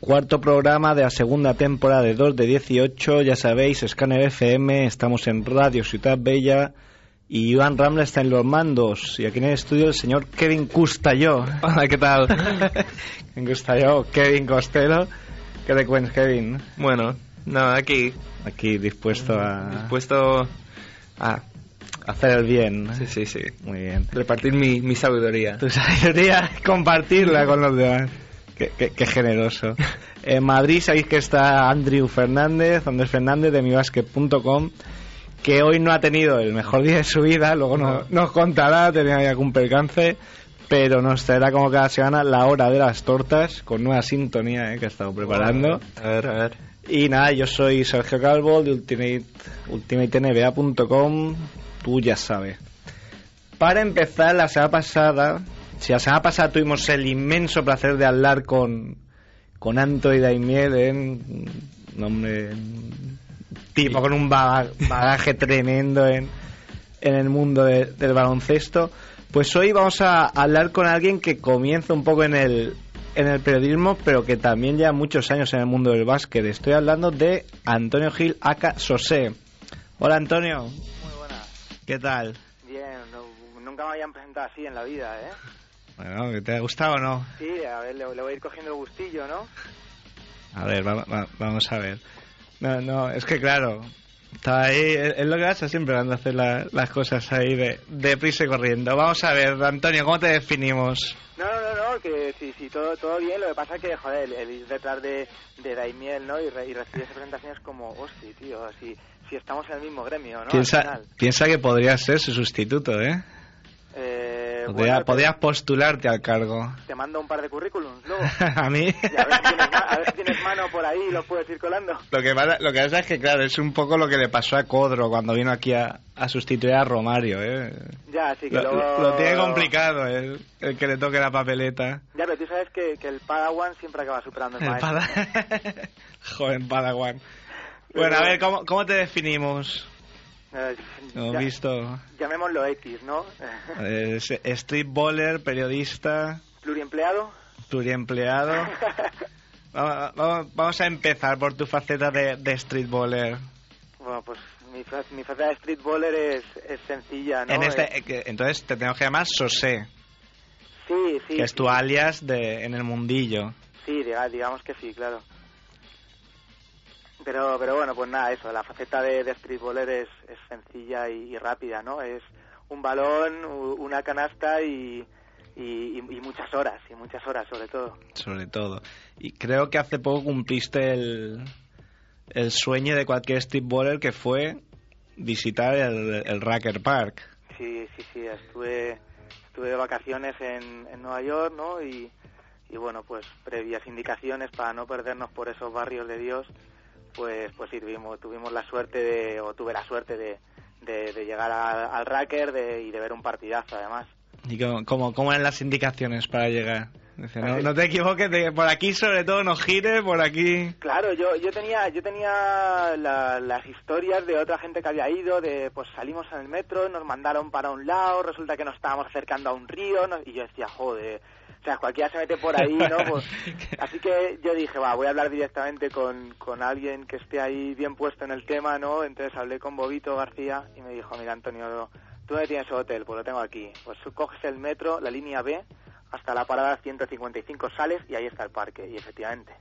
Cuarto programa de la segunda temporada de 2 de 18, ya sabéis, Scanner FM, estamos en Radio Ciudad Bella y Iván Ramla está en los mandos y aquí en el estudio el señor Kevin Custelló. Hola, ¿qué tal? Kevin Custelló, Kevin Costello. ¿Qué te cuentas, Kevin? Bueno, no, aquí, Aquí dispuesto a dispuesto a... hacer el bien. Sí, sí, sí. Muy bien. Repartir mi, mi sabiduría. Tu sabiduría, compartirla con los demás. Qué, qué- qué generoso. En Madrid sabéis que está Andrew Fernández, Andrés Fernández de mibasket.com, que hoy no ha tenido el mejor día de su vida, luego no- nos contará, tenía algún percance, pero nos traerá como cada semana la hora de las tortas, con nueva sintonía eh, que ha estado preparando. A ver, a ver. Y nada, yo soy Sergio Calvo de Ultimate, UltimateNBA.com, tú ya sabes. Para empezar, la semana pasada, si la semana pasada tuvimos el inmenso placer de hablar con, con Anthony Daimiel, ¿eh? un hombre, un tipo con un baga- bagaje tremendo en, en el mundo de- del baloncesto, pues hoy vamos a hablar con alguien que comienza un poco en el, en el periodismo, pero que también lleva muchos años en el mundo del básquet. Estoy hablando de Antonio Gil Aka Sosé. Hola Antonio, Muy buenas. ¿qué tal? Bien, no- nunca me habían presentado así en la vida, ¿eh? Bueno, ¿te ha gustado o no? Sí, a ver, le, le voy a ir cogiendo el gustillo, ¿no? A ver, va- va- vamos a ver. No, no, es que claro, está ahí, es lo que pasa siempre cuando hacer la- las cosas ahí de, de prisa y corriendo. Vamos a ver, Antonio, ¿cómo te definimos? No, no, no, no, que sí, sí, todo, todo bien, lo que pasa es que, joder, el, el ir detrás de, de Daimiel, ¿no? Y, re- y recibir esa presentación es como, hostia, tío, si, si estamos en el mismo gremio, ¿no? Piensa, piensa que podría ser su sustituto, ¿eh? Eh, Podría- bueno, te- podrías postularte al cargo. Te mando un par de currículums luego. a mí. Y a ver, si tienes, ma- a ver si tienes mano por ahí y los puedes ir colando. Lo que, pasa, lo que pasa es que, claro, es un poco lo que le pasó a Codro cuando vino aquí a, a sustituir a Romario, ¿eh? Ya, así que Lo, luego... lo tiene complicado el, el que le toque la papeleta. Ya, pero tú sabes que, que el Padawan siempre acaba superando al El maestro. pada- Joven Padawan. Bueno, a ver, ¿cómo, cómo te definimos? Eh, Hemos ya- visto Llamémoslo X, ¿no? street bowler, periodista, Pluriempleado. pluriempleado. Vamos, vamos- vamos a empezar por tu faceta de, de street bowler. Bueno, pues mi, mi faceta de streetballer es, es sencilla, ¿no? En este, Eh, entonces te tengo que llamar Sosé, sí, sí. que es sí, tu alias de, en el mundillo. Sí, diga- digamos que sí, claro. Pero, pero bueno, pues nada, eso, la faceta de, de streetballer es, es sencilla y, y rápida, ¿no? Es un balón, una canasta y, y, muchas horas, y muchas horas sobre todo. sobre todo. Y creo que hace poco cumpliste el, el sueño de cualquier street bowler que fue visitar el, el Racker Park. Sí, sí, sí, estuve, estuve de vacaciones en, en Nueva York, ¿no? Y, y bueno, pues previas indicaciones para no perdernos por esos barrios de Dios, pues pues sí, tuvimos, tuvimos la suerte de, o tuve la suerte de, de, de llegar a- al Racker de, y de ver un partidazo además. ¿Y cómo, cómo, cómo eran las indicaciones para llegar? Dice, no, no te equivoques, de- por aquí sobre todo no gires, por aquí... Claro, yo, yo tenía, yo tenía la- las historias de otra gente que había ido, de pues salimos en el metro, nos mandaron para un lado, resulta que nos estábamos acercando a un río, no- y yo decía, joder, o sea, cualquiera se mete por ahí, ¿no? Pues, así que yo dije, va, voy a hablar directamente con, con alguien que esté ahí bien puesto en el tema, ¿no? Entonces hablé con Bobito García y me dijo, mira, Antonio, ¿tú dónde tienes el hotel? Pues lo tengo aquí. Pues coges el metro, la línea B, hasta la parada 155 sales y ahí está el parque, y efectivamente.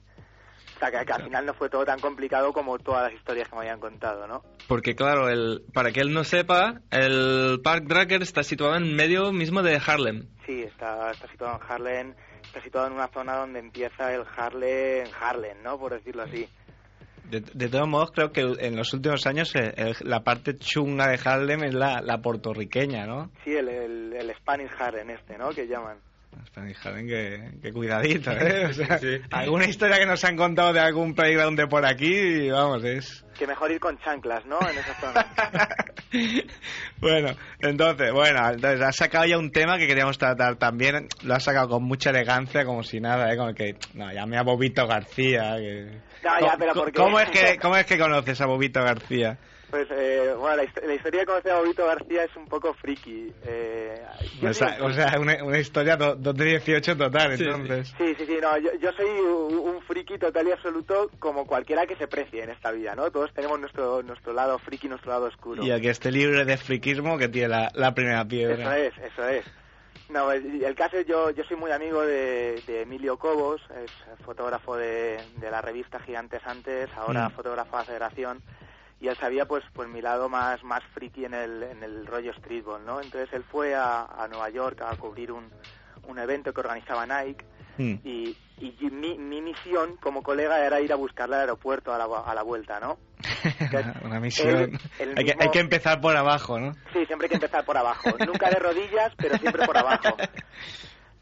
O sea, que, que al final no fue todo tan complicado como todas las historias que me habían contado, ¿no? Porque claro, el, para que él no sepa, el Park Dracker está situado en medio mismo de Harlem. Sí, está, está situado en Harlem, está situado en una zona donde empieza el Harlem, Harlem, ¿no? Por decirlo así. De, de todos modos, creo que en los últimos años eh, el- la parte chunga de Harlem es la, la puertorriqueña, ¿no? Sí, el, el, el Spanish Harlem este, ¿no? Que llaman. Harlem, que, que cuidadito, ¿eh? O sea, Sí. alguna historia que nos han contado de algún playground de por aquí, vamos, es... Que mejor ir con chanclas, ¿no? En esa zona. bueno, entonces, bueno, entonces has sacado ya un tema que queríamos tratar también, lo has sacado con mucha elegancia, como si nada, ¿eh? Como que, no, llame a Bobito García, que... No, ya, ¿Cómo- pero cómo- porque- ¿Cómo es que, cómo es que conoces a Bobito García? Pues, eh, bueno, la, hist- la historia de conocer a Bobito García es un poco friki. Eh, O sea, soy- o sea, una, una historia 2 de 18 total, Sí, sí. entonces. Sí, sí, sí, no, yo, yo soy un, un friki total y absoluto como cualquiera que se precie en esta vida, ¿no? Todos tenemos nuestro nuestro lado friki, nuestro lado oscuro. Y el que esté libre de friquismo, que tiene la, la primera Eso piedra. es, eso es. No, el, el caso es yo, yo soy muy amigo de, de Emilio Cobos, es fotógrafo de, de la revista Gigantes Antes, ahora Mm. fotógrafo de la Federación, y él sabía pues pues mi lado más más friki en el, en el rollo streetball, ¿no? Entonces él fue a, a Nueva York a cubrir un, un evento que organizaba Nike Mm. y, y mi, mi misión como colega era ir a buscarle al aeropuerto a la, a la vuelta, ¿no? una misión. hay, que, hay que empezar por abajo, ¿no? Sí, siempre hay que empezar por abajo. Nunca de rodillas, pero siempre por abajo.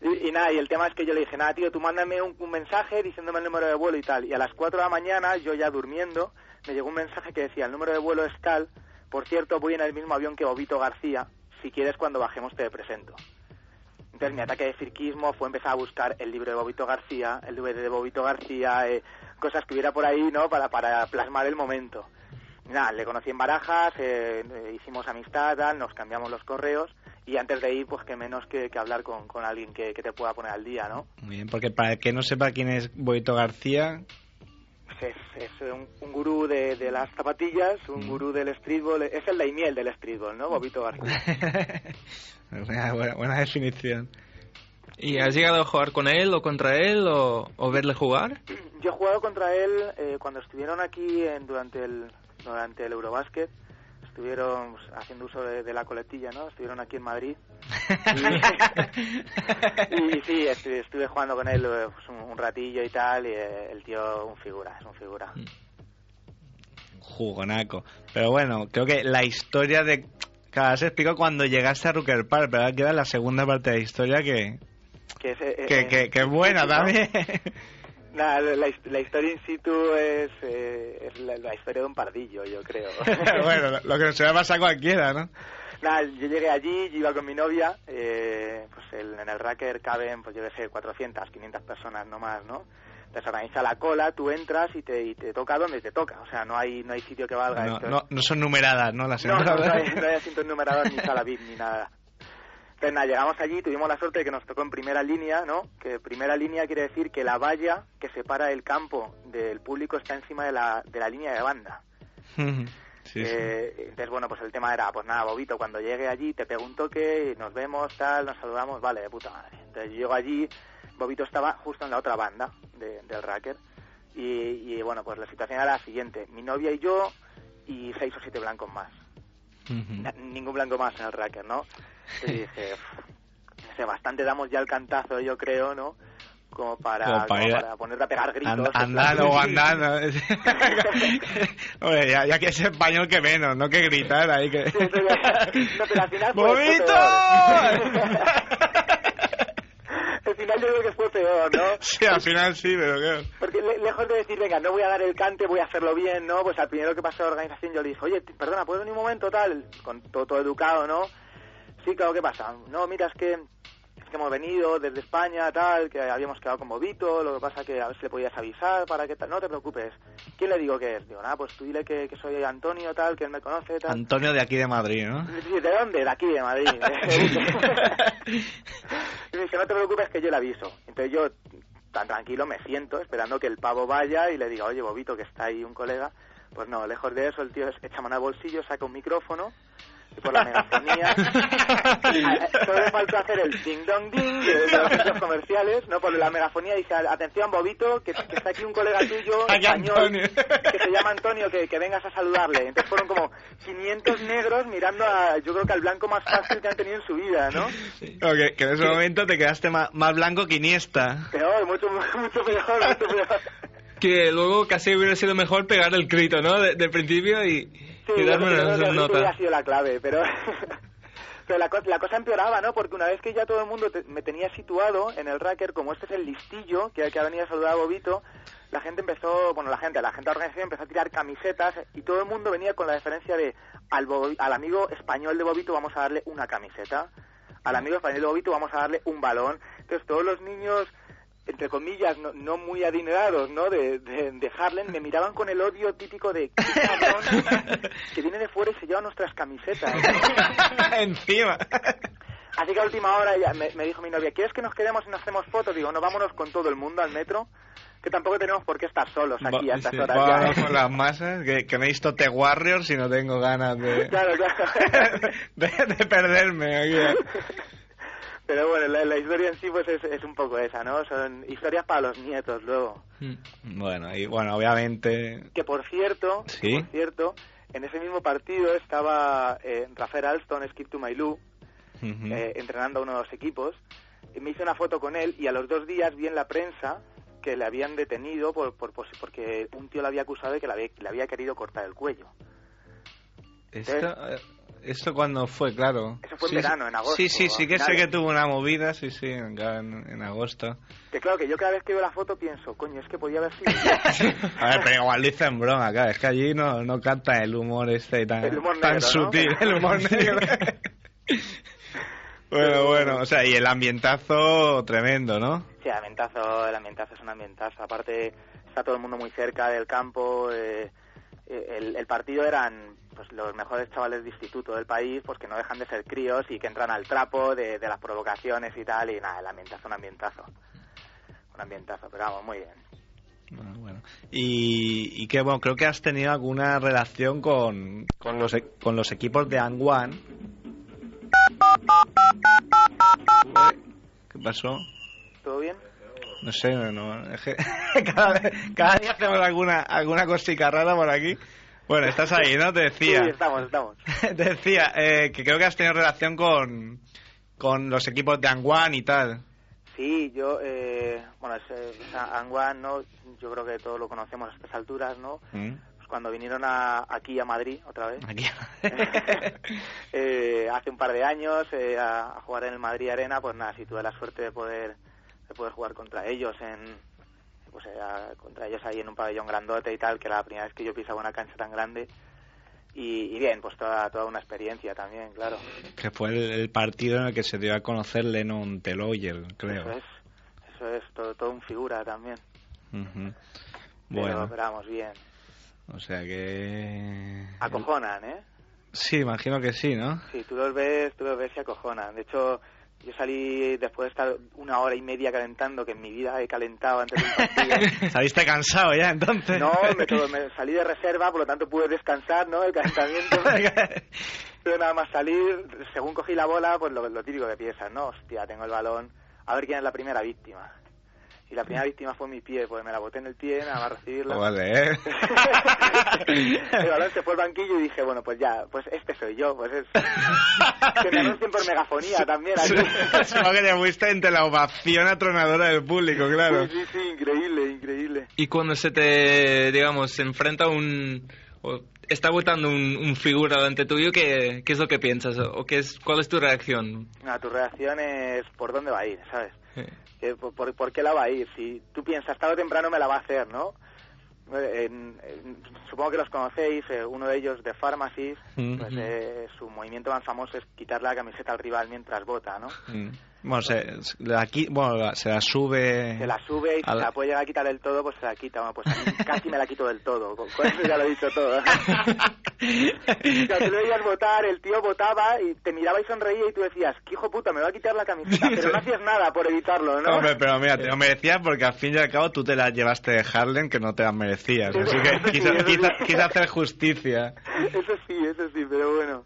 Y, y nada, y el tema es que yo le dije, nada, tío, tú mándame un, un mensaje diciéndome el número de vuelo y tal. Y a las 4 de la mañana, yo ya durmiendo, me llegó un mensaje que decía, el número de vuelo es tal, por cierto, voy en el mismo avión que Bobito García, si quieres cuando bajemos te presento. Entonces mi ataque de cirquismo fue empezar a buscar el libro de Bobito García, el DVD de Bobito García, eh, cosas que hubiera por ahí, ¿no? Para, para plasmar el momento. Nada, le conocí en Barajas, eh, eh, hicimos amistad, nos cambiamos los correos y antes de ir, pues que menos que, hablar con, con alguien que, que te pueda poner al día, ¿no? Muy bien, porque para el que no sepa quién es Boito García, Es, es un, un gurú de, de las zapatillas, un gurú del streetball, es el Daimiel del streetball, ¿no? Bobito García. buena, definición. ¿Y has llegado a jugar con él o contra él o, o verle jugar? Yo he jugado contra él eh, cuando estuvieron aquí en, durante el durante el Eurobásquet. Estuvieron pues, haciendo uso de, de la coletilla, ¿no? Estuvieron aquí en Madrid. Y, y sí, estuve, estuve jugando con él eh, pues, un, un ratillo y tal. Y eh, el tío, un figura, es un figura. Jugonaco. Pero bueno, creo que la historia de... Cada vez se explicó cuando llegaste a Rucker Park, pero ahora queda la segunda parte de la historia que, Que es, eh, que, eh, que, que es buena también. La, la his- la historia in situ es, eh, es la, la historia de un pardillo, yo creo. bueno, lo- lo que se le pasa a cualquiera, ¿no? Nada, yo llegué allí, yo iba con mi novia, eh, pues el- en el racker caben, pues yo qué sé, 400, 500 personas no más, ¿no? Te se organiza la cola, tú entras y te, y te toca donde te toca, o sea, no hay no hay sitio que valga No, esto. no, no son numeradas, ¿no? Las No, no, no hay, no hay asientos numerados ni sala VIP ni nada. Entonces, nada, llegamos allí, tuvimos la suerte de que nos tocó en primera línea, ¿no? Que primera línea quiere decir que la valla que separa el campo del público está encima de la, de la línea de banda. sí, sí. Eh, entonces, bueno, pues el tema era, pues nada, Bobito, cuando llegue allí te pego un toque, y nos vemos, tal, nos saludamos, vale, de puta madre. Entonces yo llego allí, Bobito estaba justo en la otra banda de- del racker, y, y, bueno, pues la situación era la siguiente, mi novia y yo, y seis o siete blancos más. Ujú. Na- Ningún blanco más en el racker, ¿no? Y dije, "Uf, no sé, bastante damos ya el cantazo, yo creo, ¿no? Como para, Como para como para ponerte a pegar gritos. And- andando o andando. Hombre, ya, ya que es español que menos, no que gritar ahí que... No, pero al final ¡Bobito! Al final yo creo que fue peor, ¿no? Sí, al final sí, pero claro. Porque le- lejos de decir, venga, no voy a dar el cante, voy a hacerlo bien, ¿no? Pues al primero que pasó a la organización yo le dije, oye, perdona, ¿puedo venir un momento, tal? Con todo, todo educado, ¿no? Sí, claro, ¿qué pasa? No, mira, es que, es que hemos venido desde España, tal, que habíamos quedado con Bobito, lo que pasa que a ver si le podías avisar para que tal, no te preocupes. ¿Quién le digo que es? Digo, nada, pues tú dile que, que soy Antonio, tal, que él me conoce, tal. Antonio de aquí de Madrid, ¿no? Sí, ¿De dónde? De aquí, de Madrid. y me dice, no te preocupes que yo le aviso. Entonces yo, tan tranquilo, me siento esperando que el pavo vaya y le diga, oye, Bobito, que está ahí un colega. Pues no, lejos de eso, el tío echa mano al bolsillo, saca un micrófono, por la megafonía. Solo le faltó hacer el ding dong ding de de los centros comerciales, ¿no? Por la megafonía dice, atención Bobito, que, que está aquí un colega tuyo, español, Antonio. que se llama Antonio, que, que vengas a saludarle. Entonces fueron como 500 negros mirando a, yo creo que al blanco más fácil que han tenido en su vida, ¿no? Que, en ese momento te quedaste más, más blanco que Iniesta. Peor, mucho, mucho peor, mucho peor. Que luego casi hubiera sido mejor pegar el grito, ¿no? De, de principio y, Sí, y yo darme creo una que el grito nota. hubiera sido la clave, pero... Pero la, co- la cosa empeoraba, ¿no? Porque una vez que ya todo el mundo te- me tenía situado en el racker, como este es el listillo que, que ha venido a saludar a Bobito, la gente empezó, bueno, la gente, la gente de la organización empezó a tirar camisetas y todo el mundo venía con la diferencia de al, al amigo español de Bobito vamos a darle una camiseta, al amigo español de Bobito vamos a darle un balón. Entonces todos los niños entre comillas, no, no muy adinerados, ¿no? De, de, de Harlem, me miraban con el odio típico de "Qué cabrón que viene de fuera y se lleva nuestras camisetas. Encima. Así que a última hora me, me dijo mi novia, ¿quieres que nos quedemos y nos hacemos fotos? Digo, no, vámonos con todo el mundo al metro, que tampoco tenemos por qué estar solos aquí a estas sí, horas. Vamos ya. con las masas, que, que me he visto The Warriors y no tengo ganas de, Claro, claro. de, de perderme aquí. Pero bueno, la, la historia en sí pues es, es un poco esa, ¿no? Son historias para los nietos luego. Mm. Bueno, y bueno, obviamente... Que por cierto, Sí. por cierto, en ese mismo partido estaba eh, Rafael Alston, Skip to My Lou, ujú. eh, entrenando a uno de los equipos. Y me hice una foto con él y a los dos días vi en la prensa que le habían detenido por, por, por- porque un tío le había acusado de que le había, le había querido cortar el cuello. Esto, eh, ¿Esto cuando fue, claro? Eso fue en Sí, verano, en agosto, Sí, sí, sí que sé que tuvo una movida, sí, sí, en, en, agosto. Que claro, que yo cada vez que veo la foto pienso, coño, es que podía haber sido. A ver, pero igual lo hice en broma, claro, es que allí no, no canta el humor este tan, El humor tan negro, ¿no? sutil, el humor negro. bueno, bueno, o sea, y el ambientazo tremendo, ¿no? Sí, el ambientazo, el ambientazo es un ambientazo. Aparte, está todo el mundo muy cerca del campo. eh, eh, el, el partido eran pues los mejores chavales de instituto del país, pues que no dejan de ser críos y que entran al trapo de, de las provocaciones y tal. Y nada, el ambientazo, un ambientazo. Un ambientazo, pero vamos, muy bien. Bueno, bueno. Y, y que, bueno, creo que has tenido alguna relación con, con, los, e- con los equipos de Anguan. ¿Qué pasó? ¿Todo bien? No sé, no, no, es que cada, vez- cada día hacemos alguna, alguna cosica rara por aquí. Bueno, estás ahí, ¿no? Te decía. Sí, estamos, estamos. Te decía eh, que creo que has tenido relación con, con los equipos de Anguan y tal. Sí, yo, eh, bueno, es, eh, o sea, Anguan, ¿no? Yo creo que todos lo conocemos a estas alturas, ¿no? ¿Mm? Pues cuando vinieron a, aquí a Madrid otra vez. Aquí. eh, hace un par de años eh, a, a jugar en el Madrid Arena, pues nada, sí tuve la suerte de poder de poder jugar contra ellos en pues eh, a- contra ellos ahí en un pabellón grandote y tal, que era la primera vez que yo pisaba una cancha tan grande y, y bien, pues toda toda una experiencia también, claro. que fue el, el partido en el que se dio a conocer Lennon Teloyer, creo. Eso es, eso es todo, todo un figura también. Bueno, pero vamos, bien. o sea que... Acojonan, ¿eh? Sí, imagino que sí, ¿no? Sí, tú los ves, tú los ves y acojonan. De hecho, yo salí después de estar una hora y media calentando, que en mi vida he calentado antes de un partido. Saliste cansado ya, entonces. No, me, me salí de reserva, por lo tanto pude descansar, ¿no? El calentamiento. Pero nada más salir, según cogí la bola, pues lo, lo típico que piensas, ¿no? Hostia, tengo el balón, a ver quién es la primera víctima. Y la primera víctima fue mi pie, pues me la boté en el pie, nada más recibirla. Vale, ¿eh? el balón se fue al banquillo y dije, bueno, pues ya, pues este soy yo, pues es... que me anuncien por megafonía también aquí. Supongo que te fuiste entre la ovación atronadora del público, claro. Sí, sí, sí, increíble, increíble. Y cuando se te, digamos, se enfrenta un... o está votando un, un figura delante tuyo, ¿qué, ¿qué es lo que piensas? ¿O qué es, cuál es tu reacción? Ah, tu reacción es por dónde va a ir, ¿sabes? Que por, por- por qué la va a ir. Si tú piensas, tarde o temprano me la va a hacer, ¿no? Eh, en- en- supongo que los conocéis, eh, uno de ellos de Pharmacy, Mm. pues eh, su movimiento más famoso es quitarle la camiseta al rival mientras vota, ¿no? Mm. Bueno, se, la, bueno, la- se la sube... Se la sube y si la puede llegar a quitar del todo, pues se la quita. Bueno, pues a mí casi me la quito del todo. Con, eso ya lo he dicho todo. Tú lo veías votar, el tío votaba y te miraba y sonreía y tú decías, que hijo puta, me va a quitar la camiseta, pero no hacías nada por evitarlo, ¿no? Hombre, pero mira, te lo merecías porque al fin y al cabo tú te las llevaste de Harlem que no te las merecías. Así que quise- sí. quise hacer justicia. Eso sí, eso sí, pero bueno.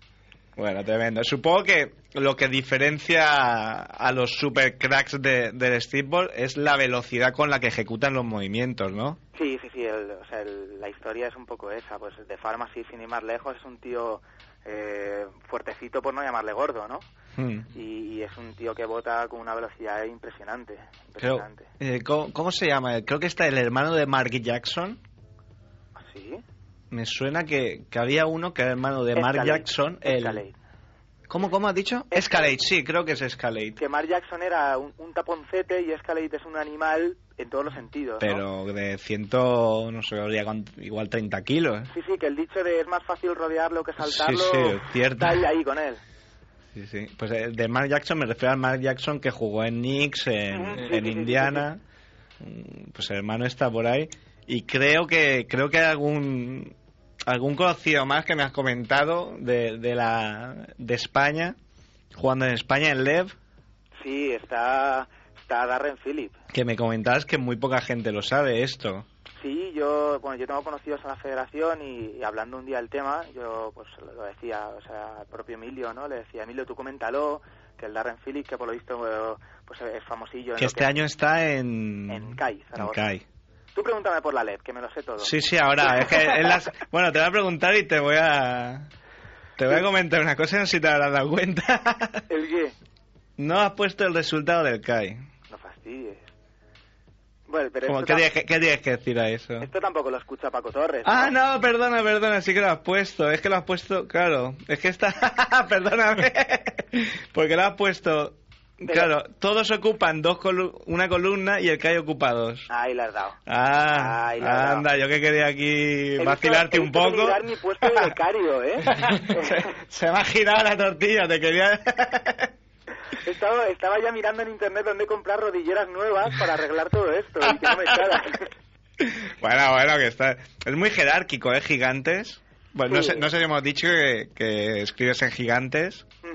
Bueno, tremendo. Supongo que lo que diferencia a los super cracks de, del streetball es la velocidad con la que ejecutan los movimientos, ¿no? Sí, sí, sí, el- o sea, el- la historia es un poco esa, pues de Pharmacy, sin ir más lejos, es un tío eh, fuertecito por no llamarle gordo, ¿no? Hmm. Y, y es un tío que bota con una velocidad impresionante, Creo, impresionante. eh, ¿cómo, cómo se llama? Creo que está el hermano de Mark Jackson. ¿Sí? Me suena que, que había uno que era hermano de Mark Escalade, Jackson. El... Escalade. ¿Cómo, ¿Cómo has dicho? Escalade, sí, creo que es Escalade. Que Mark Jackson era un, un taponcete y Escalade es un animal en todos los sentidos, ¿no? Pero de ciento, no sé, igual 30 kilos. ¿eh? Sí, sí, que el dicho de es más fácil rodearlo que saltarlo Sí, sí, cierto. está ahí, con él. Sí, sí. Pues eh, de Mark Jackson me refiero al Mark Jackson que jugó en Knicks, en, sí, en sí, sí, sí, Indiana. Mm, Pues el hermano está por ahí. Y creo que creo que hay algún algún conocido más que me has comentado de, de la de España jugando en España en Lev Sí, está, está Darren Phillip. que me comentabas que muy poca gente lo sabe esto. Sí, yo, bueno, yo tengo conocidos en la federación y, y hablando un día del tema, yo pues lo decía, o sea, al propio Emilio, ¿no? Le decía, Emilio, tú coméntalo, que el Darren Phillips, que por lo visto pues es famosillo. en Que este año está en En CAI, en. CAI. Tú pregúntame por la LED, que me lo sé todo. Sí, sí, ahora es que en las- bueno, te voy a preguntar y te voy a te voy a comentar una cosa, no sé si te habrás dado cuenta. ¿El qué? No has puesto el resultado del CAI. No fastidies. Bueno, pero esto, ¿qué, tienes que, qué tienes que decir a eso? esto tampoco lo escucha Paco Torres. Ah, no, perdona, perdona, sí que lo has puesto. Es que lo has puesto, claro. Es que está. perdóname. Porque lo has puesto. Pero- Claro, todos ocupan dos colu- una columna y el CAI ocupa dos. Ahí la has dado. Ah, Ahí la has dado. anda, yo que quería aquí He visto- vacilarte he un poco. mi puesto de becario, ¿eh? se, se me ha girado la tortilla, te quería. estaba, estaba ya mirando en internet dónde comprar rodilleras nuevas para arreglar todo esto y que no me bueno, bueno, que está. Es muy jerárquico, ¿eh? Gigantes. Bueno, no, sé, no sé si hemos dicho que, que escribes en gigantes. Ujú.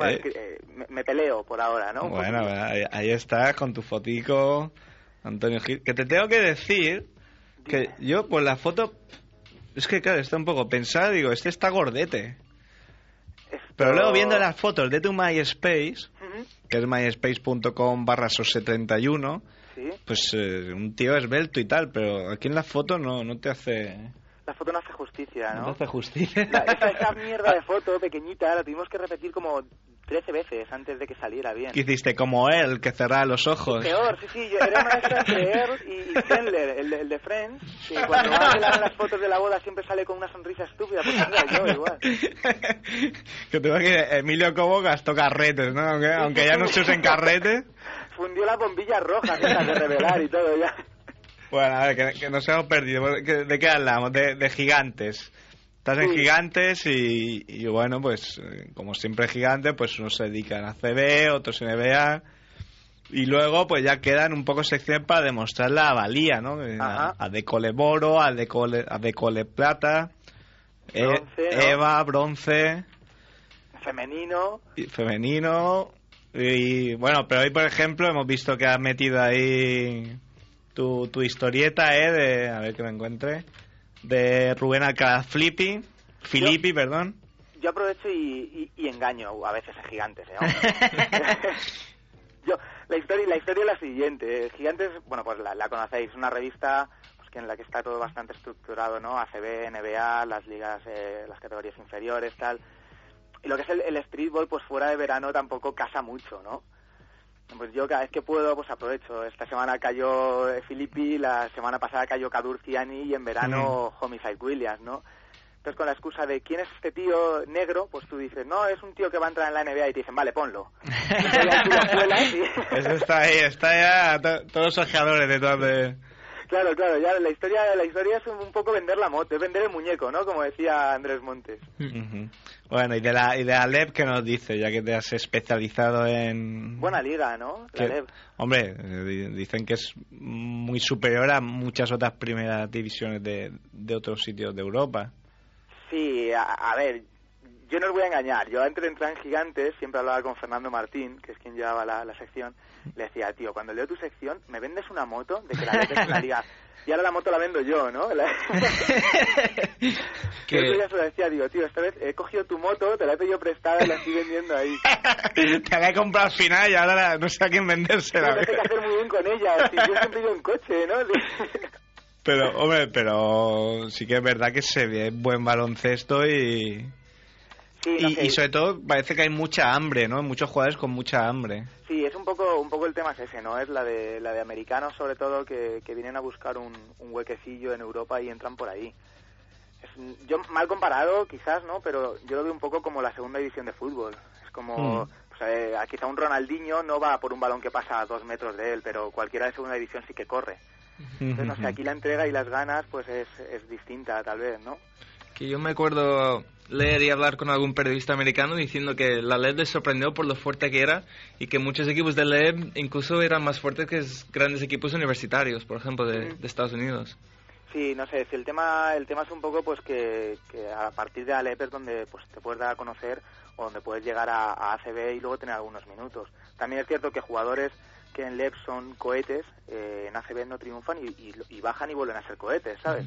Bueno, Eh. es que, eh, me, me peleo por ahora, ¿no? Un Bueno, ahí, ahí estás con tu fotico, Antonio Gil. Que te tengo que decir que yo, pues la foto. Es que, claro, está un poco pensada. Digo, este está gordete. Esto- Pero luego viendo las fotos de tu MySpace, Ujú. que es myspace.com barra sose31, Sí, pues eh, un tío esbelto y tal, pero aquí en la foto no, no te hace. La foto no hace justicia, No ¿no? te hace justicia. La- esa, esa mierda de foto pequeñita la tuvimos que repetir como 13 veces antes de que saliera bien. Que hiciste como él, que cerraba los ojos. Peor, sí, sí, yo era una entre Earl y, y Chandler, el, de- el de Friends, que cuando va a las fotos de la boda siempre sale con una sonrisa estúpida, pues era yo igual. que tengo que Emilio Cobo gastó carretes, ¿no? Aunque, aunque ya no se usen carretes. Fundió las bombillas rojas esas de revelar y todo ya. Bueno, a ver, que, que nos hemos perdido. ¿De de qué hablamos? De, de gigantes. Estás en Sí. gigantes y, y bueno, pues eh, como siempre gigantes, pues unos se dedican a CB, otros NBA. Y luego pues ya quedan un poco secciones para demostrar la valía, ¿no? Eh, Ajá. A, a Decole Boro, a Decole, a Decole Plata, eh, Bronce, ¿no? Eva, Bronce, Femenino, y femenino. Y bueno, pero hoy por ejemplo hemos visto que has metido ahí tu, tu historieta, ¿eh? De, a ver que me encuentre. De Rubén Alcaraz Flippy. Filippi, perdón. yo aprovecho y, y- y engaño a veces a gigantes, ¿eh? Yo, la historia, la historia es la siguiente. eh, Gigantes, bueno, pues la, la conocéis, una revista pues, que en la que está todo bastante estructurado, ¿no? ACB, NBA, las ligas, eh, las categorías inferiores, tal. Y lo que es el, el streetball, pues fuera de verano tampoco casa mucho, ¿no? Pues yo cada vez que puedo, pues aprovecho. Esta semana cayó eh, Filippi, la semana pasada cayó Kadur Ciani y en verano Homicide Williams, ¿no? Entonces con la excusa de quién es este tío negro, pues tú dices, no, es un tío que va a entrar en la NBA y te dicen, vale, ponlo. Y- Eso está ahí, está ya to- todos los ojeadores detrás de... Claro, claro, ya la historia, la historia es un poco vender la moto, es vender el muñeco, ¿no? Como decía Andrés Montes. Bueno, y de la, y de Alep, ¿qué nos dice? Ya que te has especializado en... Buena liga, ¿no? La que- hombre, di- dicen que es muy superior a muchas otras primeras divisiones de, de otros sitios de Europa. Sí, a, a ver, yo no os voy a engañar. Yo antes de entrar en Gigantes siempre hablaba con Fernando Martín, que es quien llevaba la, la sección. Le decía, tío, cuando leo tu sección, ¿me vendes una moto de que la lees en la liga? Y ahora la moto la vendo yo, ¿no? La... Que- que... ya se lo decía, digo, tío, esta vez he cogido tu moto, te la he pedido prestada y la estoy vendiendo ahí. Te la he comprado al final y ahora la- no sé a quién vendérsela. No sé qué hacer muy bien con ella. Si yo siempre ido en coche, ¿no? Pero, hombre, pero sí que es verdad que se ve buen baloncesto y, Sí, no y, sé. y sobre todo parece que hay mucha hambre, ¿no? Muchos jugadores con mucha hambre. Sí, es un poco un poco el tema es ese, ¿no? Es la de la de americanos sobre todo que, que vienen a buscar un, un huequecillo en Europa y entran por ahí. Es- yo mal comparado, quizás, ¿no? Pero yo lo veo un poco como la segunda división de fútbol. Es como, Mm. pues, eh, a quizá un Ronaldinho no va por un balón que pasa a dos metros de él, pero cualquiera de segunda división sí que corre. Entonces, no sé, aquí la entrega y las ganas, pues es, es distinta, tal vez, ¿no? Que yo me acuerdo leer y hablar con algún periodista americano diciendo que la LEB les sorprendió por lo fuerte que era y que muchos equipos de LEB incluso eran más fuertes que grandes equipos universitarios, por ejemplo, de, de Estados Unidos. Sí, no sé, si el tema el tema es un poco pues que, que a partir de Alep es donde pues te puedes dar a conocer o donde puedes llegar a, a ACB y luego tener algunos minutos. También es cierto que jugadores que en LEP son cohetes, eh, en ACB no triunfan y, y- y bajan y vuelven a ser cohetes, ¿sabes?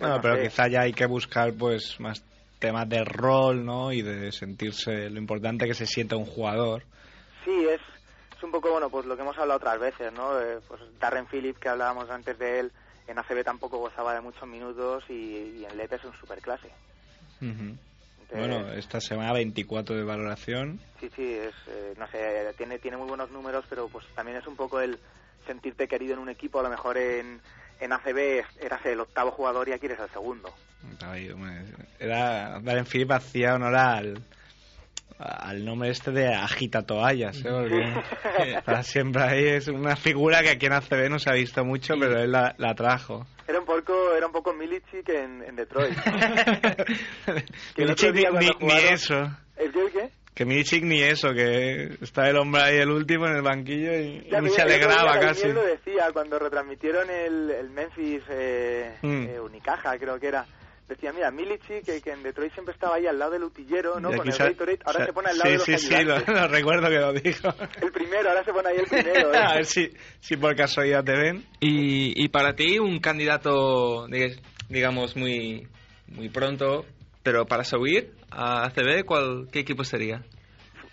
Bueno, No pero sé. quizá ya hay que buscar pues más temas de rol, ¿no? Y de sentirse lo importante que se sienta un jugador. Sí, es, es un poco, bueno, pues lo que hemos hablado otras veces, ¿no? Eh, pues Darren Phillips, que hablábamos antes de él, en ACB tampoco gozaba de muchos minutos y, y en LEP es un superclase. Ujú. Entonces, Bueno, esta semana 24 de valoración. Sí, sí, es, eh, no sé, tiene, tiene muy buenos números, pero pues también es un poco el sentirte querido en un equipo, a lo mejor en, en ACB eras el octavo jugador y aquí eres el segundo. Ay, Era, Darren Phillips hacía honor al, al nombre este de agita toallas, ¿eh? Porque para siempre ahí es una figura que aquí en ACB no se ha visto mucho, pero él la, la trajo. Era un poco, era un poco Milicic en, en Detroit. Que Milicic ni, eso. ¿El qué, el qué? Que Milicic ni eso, que está el hombre ahí el último en el banquillo y, y Ya, mira, se alegraba casi. lo decía cuando retransmitieron el, el Memphis eh, Mm. eh, Unicaja, creo que era. Decía, mira, Milicic, que, que en Detroit siempre estaba ahí al lado del utillero, ¿no? Y Con el Gatorade, ahora se- se pone al lado sí, de los sí, sí, lo, ayudantes. lo recuerdo que lo dijo. El primero, ahora se pone ahí el primero. ¿eh? A ver si, si por casualidad te ven. Y, y para ti, un candidato, dig- digamos, muy, muy pronto, pero para subir a ACB, ¿cuál, ¿qué equipo sería?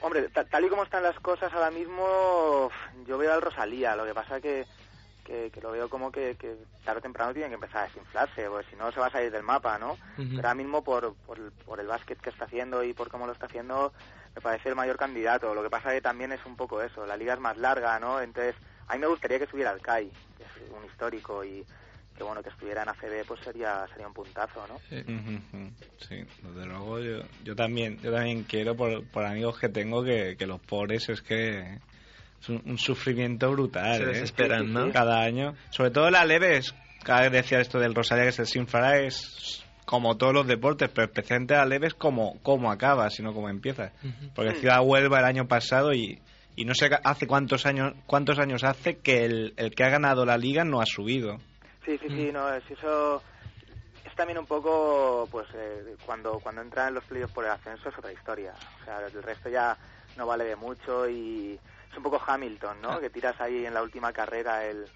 Hombre, ta- tal y como están las cosas ahora mismo, yo veo al Rosalía. Lo que pasa que, que, que lo veo como que, que tarde o temprano tienen que empezar a desinflarse, porque si no se va a salir del mapa, ¿no? Pero ahora mismo por, por, el- por el básquet que está haciendo y por cómo lo está haciendo, me parece el mayor candidato. Lo que pasa que también es un poco eso, la liga es más larga, ¿no? Entonces, a mí me gustaría que subiera al CAI, que es un histórico, y que bueno, que estuviera en ACB, pues sería, sería un puntazo, ¿no? Sí. Desde luego yo, yo también yo también quiero por, por amigos que tengo que, que los pobres es que es un, un sufrimiento brutal Se ¿eh? desesperan, ¿no? cada año sobre todo la leves cada vez decía esto del Rosalia que se desinflará es como todos los deportes pero especialmente la leves como cómo acaba sino como empieza porque Ciudad Huelva el año pasado y y no sé hace cuántos años cuántos años hace que el, el que ha ganado la liga no ha subido Sí, sí, sí, no, es eso es también un poco, pues, eh, cuando cuando entran en los playoffs por el ascenso es otra historia. O sea, el resto ya no vale de mucho y es un poco Hamilton, ¿no? Que tiras ahí en la última carrera el,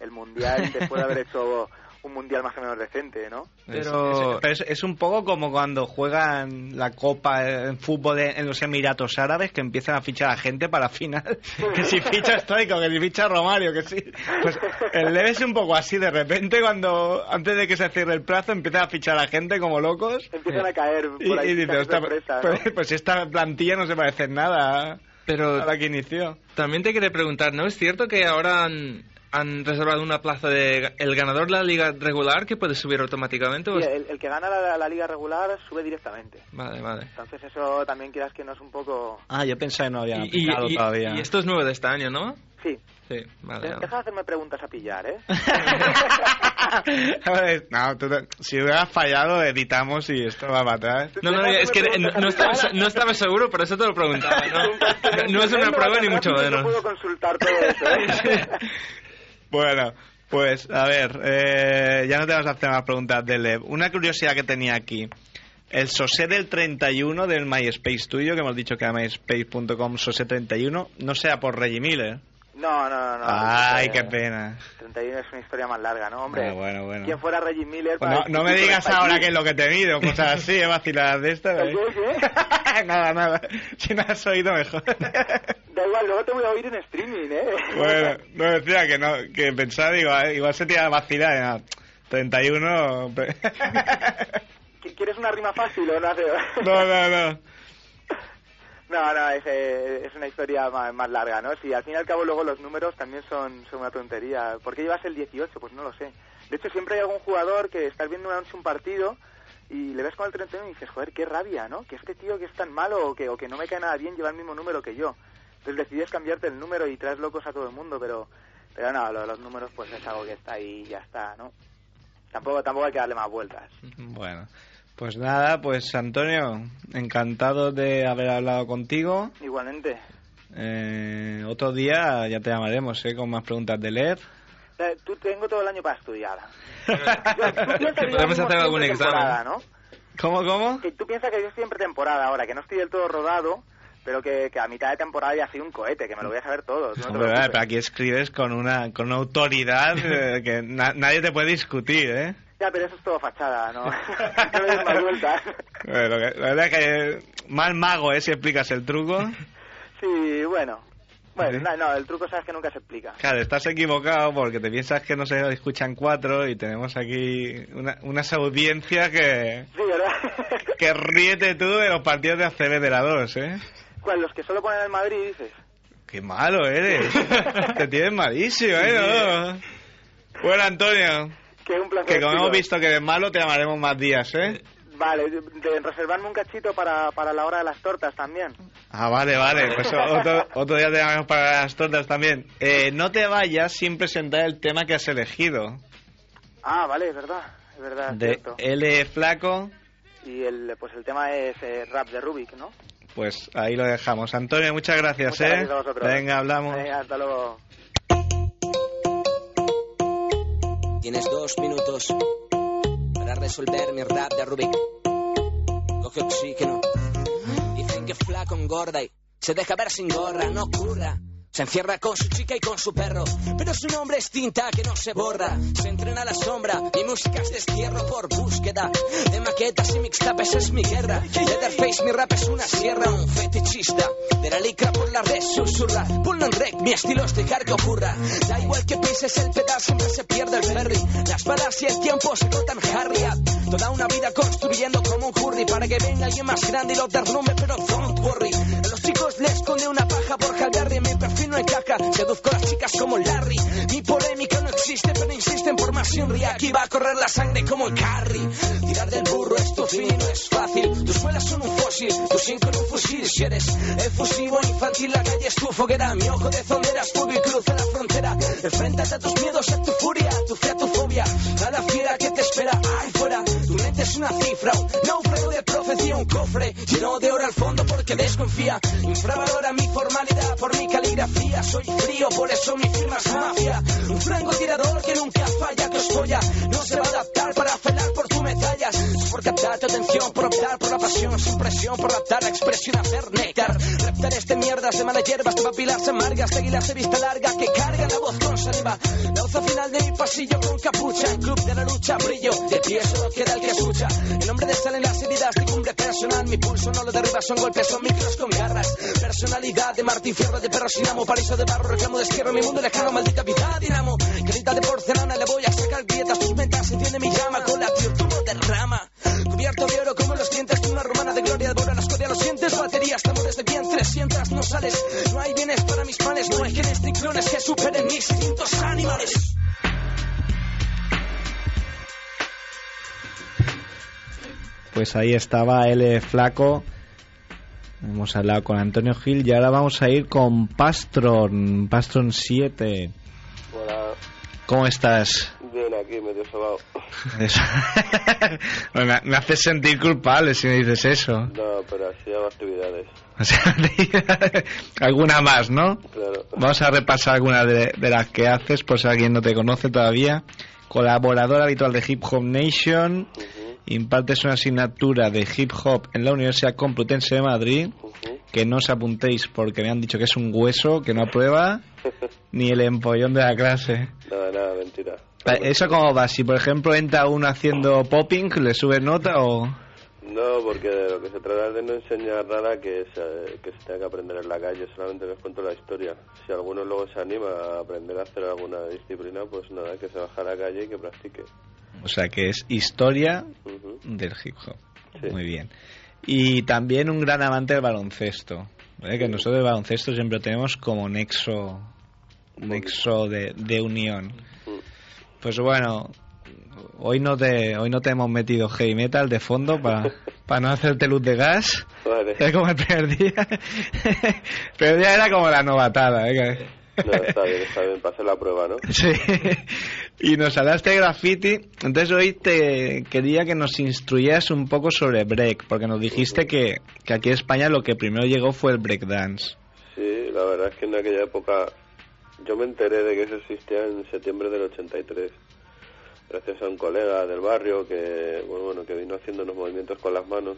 el mundial después de haber hecho un mundial más o menos decente, ¿no? Pero- Es, es- pero es- es un poco como cuando juegan la Copa en fútbol de- en los Emiratos Árabes que empiezan a fichar a gente para la final. que si ficha Stoico, que si ficha Romario, que sí. Pues el Leve es un poco así, de repente cuando antes de que se cierre el plazo empiezan a fichar a gente como locos. Empiezan a caer por Y, ahí y dices, fichajes "Ostras, sorpresa, ¿no? pues, pues esta plantilla no se parece en nada a Pero la que inició. también te quería preguntar, ¿no es cierto que ahora han, han reservado una plaza de el ganador de la liga regular que puede subir automáticamente? Sí, el, el que gana la, la liga regular sube directamente. Vale, vale. Entonces eso también quieras que no es un poco... Ah, yo pensaba que no habían Y, y- todavía. y esto es nuevo de este año, ¿no? Sí, Sí, vale. De- vale. deja de hacerme preguntas a pillar, ¿eh? A no, tú si hubieras fallado, editamos y esto va para atrás. No, no, es que no, a estaba, no estaba seguro, por eso te lo preguntaba, ¿no? No es una prueba ni mucho menos. No puedo consultar todo eso, ¿eh? Bueno, pues a ver, eh, ya no te vas a hacer más preguntas de Lev. Una curiosidad que tenía aquí. el Sosé del 31 del MySpace tuyo, que hemos dicho que era myspace.com Sosé31, no sea por Reggie Miller. No, no, no. no Ay, qué pena. 31 es una historia más larga, ¿no, hombre? Ah, bueno, bueno. ¿Quién fuera Reggie Miller? Pues para no, no me digas ahora qué es lo que te mido, cosas así, ¿eh? vaciladas de estas. Lee? ¿eh? Nada, nada. Si no has oído, mejor. Da igual, luego te voy a oír en streaming, ¿eh? bueno, no decía que no, que pensaba, digo, ah, igual se tira a vacilar. ah, 31. pe- ¿Qui- ¿Quieres una rima fácil o no? no, no, no. No, no, es, eh, es una historia más, larga, ¿no? Si al fin y al cabo luego los números también son, son una tontería. ¿Por qué llevas el 18? Pues no lo sé. De hecho, siempre hay algún jugador que estás viendo una noche un partido y le ves con el 31 y dices, joder, qué rabia, ¿no? Que este tío que es tan malo o que, o que no me cae nada bien lleva el mismo número que yo. Entonces decides cambiarte el número y traes locos a todo el mundo, pero, pero no, lo de los números pues es algo que está ahí y ya está, ¿no? Tampoco, tampoco hay que darle más vueltas. Bueno, pues nada, pues Antonio, encantado de haber hablado contigo. Igualmente. Eh, otro día ya te llamaremos, ¿eh? Con más preguntas de LED. Eh, Tú tengo todo el año para estudiar. Que podemos hacer algún temporada, examen. ¿no? ¿Cómo, cómo? Que tú piensas que yo estoy en pretemporada ahora, que no estoy del todo rodado, pero que, que a mitad de temporada ya soy un cohete, que me lo voy a saber todo. no Hombre, pero aquí escribes con una, con una autoridad eh, que na- nadie te puede discutir, ¿eh? Ya, pero eso es todo fachada, ¿no? no le des más vueltas. La verdad es que mal mago, ¿eh? Si explicas el truco. Sí, bueno. Bueno, ¿Sí? no, no, el truco sabes que nunca se explica. Claro, estás equivocado porque te piensas que no se escuchan cuatro y tenemos aquí una, unas audiencias que, Sí, ¿verdad? que ríete tú de los partidos de ACB de la 2, ¿eh? ¿Cuál? Los que solo ponen el Madrid, dices. Qué malo eres. te tienes malísimo, ¿eh? ¿no? Bueno, Antonio, Que un placer. que como hemos visto que eres malo, te llamaremos más días, ¿eh? Vale, de, de reservarme un cachito para, para la hora de las tortas también. Ah, vale, vale. Pues otro, otro día te llamamos para las tortas también. Eh, no te vayas sin presentar el tema que has elegido. Ah, vale, es verdad, es verdad, es De cierto. L Flaco, Y el, pues el tema es eh, rap de Rubik, ¿no? pues ahí lo dejamos. Antonio, muchas gracias, Muchas ¿eh? gracias a vosotros. Venga, hablamos. Venga, hasta luego. Tienes dos minutos para resolver mi rap de Rubik. Coge oxígeno. Dicen que flaco engorda y se deja ver sin gorra, no ocurra. Se encierra con su chica y con su perro, pero su nombre es tinta que no se borra. Se entrena a la sombra, mi música es destierro por búsqueda de maquetas y mixtapes es mi guerra. Leatherface, mi rap es una sierra, un fetichista de la licra por la red susurra. Ponlo en rec, mi estilo es dejar que ocurra. Da igual que pises el pedal, siempre se pierde el ferry. Las balas y el tiempo se cortan Harry. Toda una vida construyendo como un curry para que venga alguien más grande y lo derrumbe, pero don't worry. A los chicos les esconde una paja por Jalberry, mi perfil no encaja. Seduzco a las chicas como Larry. Mi polémica no existe, pero insisten por más Henry. Aquí va a correr la sangre como el carry. Tirar del burro esto fin no es fácil. Tus suelas son un fósil, tus cinco un fusil. Si eres efusivo infantil, la calle es tu foguera. Mi ojo de zonderas, fuego y cruza la frontera. Enfréntate a tus miedos, a tu furia, a tu fe, a tu fobia. A la fiera que te espera ahí fuera. Tu mente es una cifra, un náufrago de profecía, un cofre lleno de oro al fondo porque desconfía. Infravalora mi formalidad por mi Soy frío, por eso mi firma es mafia. Un francotirador que nunca falla, que os folla. No se va a adaptar para felar por tu medallas. Es por captar tu atención, por optar por la pasión, sin presión, por adaptar la expresión, hacer néctar. Reptares de mierdas, de malas hierbas, de papilas amargas, de águilas de vista larga que cargan la voz con saliva. La voz final de mi pasillo con capucha, en club de la lucha, brillo. De pie solo queda el que escucha. El nombre de salen las heridas de Mi pulso no lo derriba, son golpes, son micros con garras. Personalidad de Martín Fierro, de perro sin amo, paraíso de barro, reclamo de izquierdo, mi mundo lejano, maldita vida, dinamo. Carita de porcelana, le voy a sacar grietas, tus mentas, enciende mi llama, con la turbo derrama. Cubierto de oro como los dientes de una romana de gloria, devora la escoria, lo sientes, baterías, tambores de vientre, sientas, no sales. No hay bienes para mis panes, no hay genes ni que superen mis instintos animales. Pues ahí estaba L Flaco. Hemos hablado con Antonio Gil y ahora vamos a ir con Pastron, Pastron 7. Hola, ¿Cómo estás? bien aquí, medio. Bueno, me, me haces sentir culpable si me dices eso. No, pero así hago actividades, alguna más, ¿no? claro. Vamos a repasar algunas de, de las que haces, por si alguien no te conoce todavía. Colaborador habitual de Hip Hop Nation. Impartes una asignatura de hip hop en la Universidad Complutense de Madrid, que no os apuntéis porque me han dicho que es un hueso, que no aprueba, ni el empollón de la clase. Nada, nada, mentira. ¿Eso cómo va? Si por ejemplo entra uno haciendo popping, ¿le sube nota o...? No, porque de lo que se trata es de no enseñar nada que se, que se tenga que aprender en la calle, solamente les cuento la historia. Si alguno luego se anima a aprender a hacer alguna disciplina, pues nada, que se baje a la calle y que practique. O sea que es historia del hip hop. Sí. Muy bien. Y también un gran amante del baloncesto. ¿vale? Que nosotros el baloncesto siempre tenemos como nexo, nexo de, de unión. Mm. Pues bueno, hoy no te, hoy no te hemos metido heavy metal de fondo para no hacerte luz de gas. Vale. Es como el primer día. el primer día era como la novatada. ¿eh? No, está bien, está bien, para hacer la prueba, ¿no? Sí. Y nos hablaste de graffiti. Entonces hoy te quería que nos instruyeras un poco sobre break, porque nos dijiste que, que aquí en España lo que primero llegó fue el breakdance. Sí, la verdad es que en aquella época yo me enteré de que eso existía en septiembre del 83 gracias a un colega del barrio que bueno, que vino haciendo unos movimientos con las manos.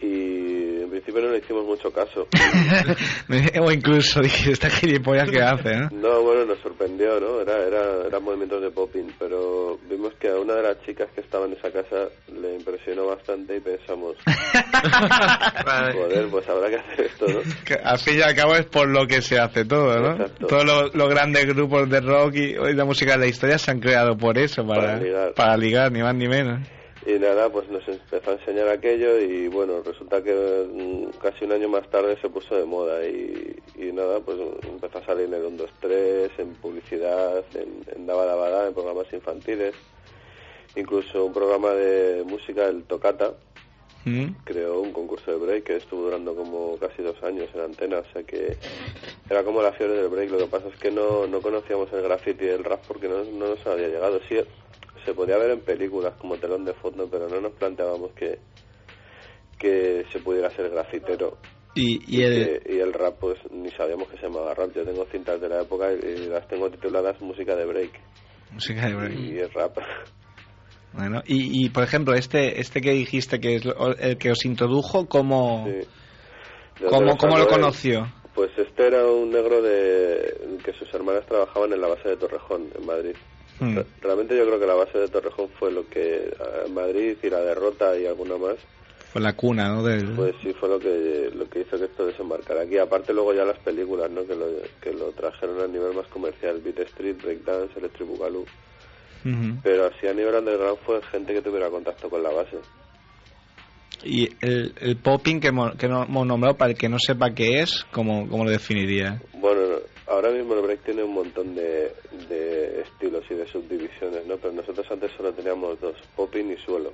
Y en principio no le hicimos mucho caso o incluso dije, esta gilipollas que hace, ¿no? no bueno nos sorprendió no era era eran movimientos de popping pero vimos que a una de las chicas que estaba en esa casa le impresionó bastante y pensamos Vale. joder pues habrá que hacer esto no Que al fin y al cabo es por lo que se hace todo, ¿no? Exacto. Todos los, los grandes grupos de rock y, y de música de la historia se han creado por eso, para, Para ligar. para ligar, ni más ni menos. Y nada, pues nos empezó a enseñar aquello y bueno, resulta que mm, casi un año más tarde se puso de moda y, y nada, pues empezó a salir en el 1, 2, 3, en publicidad, en, en Daba Daba Da, en programas infantiles, incluso un programa de música, el Tocata, ¿Mm? creó un concurso de break que estuvo durando como casi dos años en antena, o sea que era como la fiebre del break. Lo que pasa es que no, no conocíamos el graffiti y el rap porque no, no nos había llegado. Sí, se podía ver en películas como telón de fondo, pero no nos planteábamos que, que se pudiera ser grafitero. Y, y el, y el rap, pues ni sabíamos que se llamaba rap. Yo tengo cintas de la época y, las tengo tituladas música de break. música de break. Y es rap. Bueno, y, y por ejemplo, este este que dijiste que es el que os introdujo, ¿cómo, Sí. ¿De ¿cómo, cómo lo conoció? Pues este era un negro de que sus hermanas trabajaban en la base de Torrejón, en Madrid. Re- Realmente yo creo que la base de Torrejón fue lo que eh, Madrid y la derrota y alguna más, Fue la cuna, ¿no? Del... pues sí fue lo que lo que hizo que esto desembarcara aquí. Aparte luego ya las películas, ¿no? Que lo, que lo trajeron a nivel más comercial, Beat Street, Breakdance, Electric Boogaloo. Ujú. Pero así a nivel underground fue gente que tuviera contacto con la base. Y el, el popping que, hemos- nombrado, para el que no sepa qué es, ¿cómo, cómo lo definiría? Bueno, ahora mismo el break tiene un montón de, de estilos y de subdivisiones, ¿no? Pero nosotros antes solo teníamos dos, popping y suelo.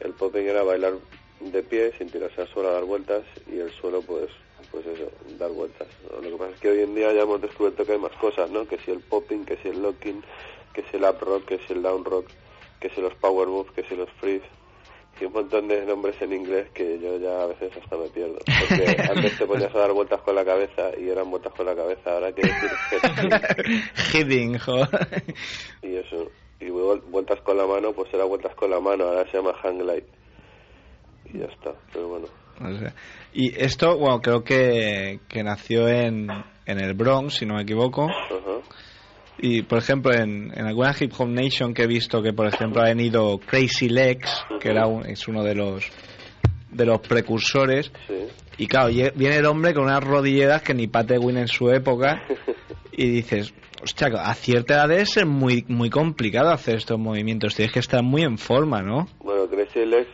El popping era bailar de pie sin tirarse al suelo a dar vueltas y el suelo pues pues eso, dar vueltas. Lo que pasa es que hoy en día ya hemos descubierto que hay más cosas, ¿no? Que si el popping, que si el locking, que si el up rock, que si el down rock, que si los power moves, que si los freeze y un montón de nombres en inglés que yo ya a veces hasta me pierdo. Porque antes te ponías a dar vueltas con la cabeza y eran vueltas con la cabeza, ahora que decir head Hitting, joder. y eso. Y vuel- vueltas con la mano, pues era vueltas con la mano, ahora se llama hang glide. Y ya está, pero bueno. O sea, y esto, bueno, creo que, que nació en, en el Bronx, si no me equivoco. Ajá. Y, por ejemplo, en, en alguna Hip Hop Nation que he visto que, por ejemplo, ha venido Crazy Legs, que era un- es uno de los de los precursores. Sí. Y claro, viene el hombre con unas rodilleras que ni Pate Win en su época. Y dices, hostia, a cierta edad debe ser muy, muy complicado hacer estos movimientos. Tienes que estar muy en forma, ¿no? Bueno, Crazy Legs,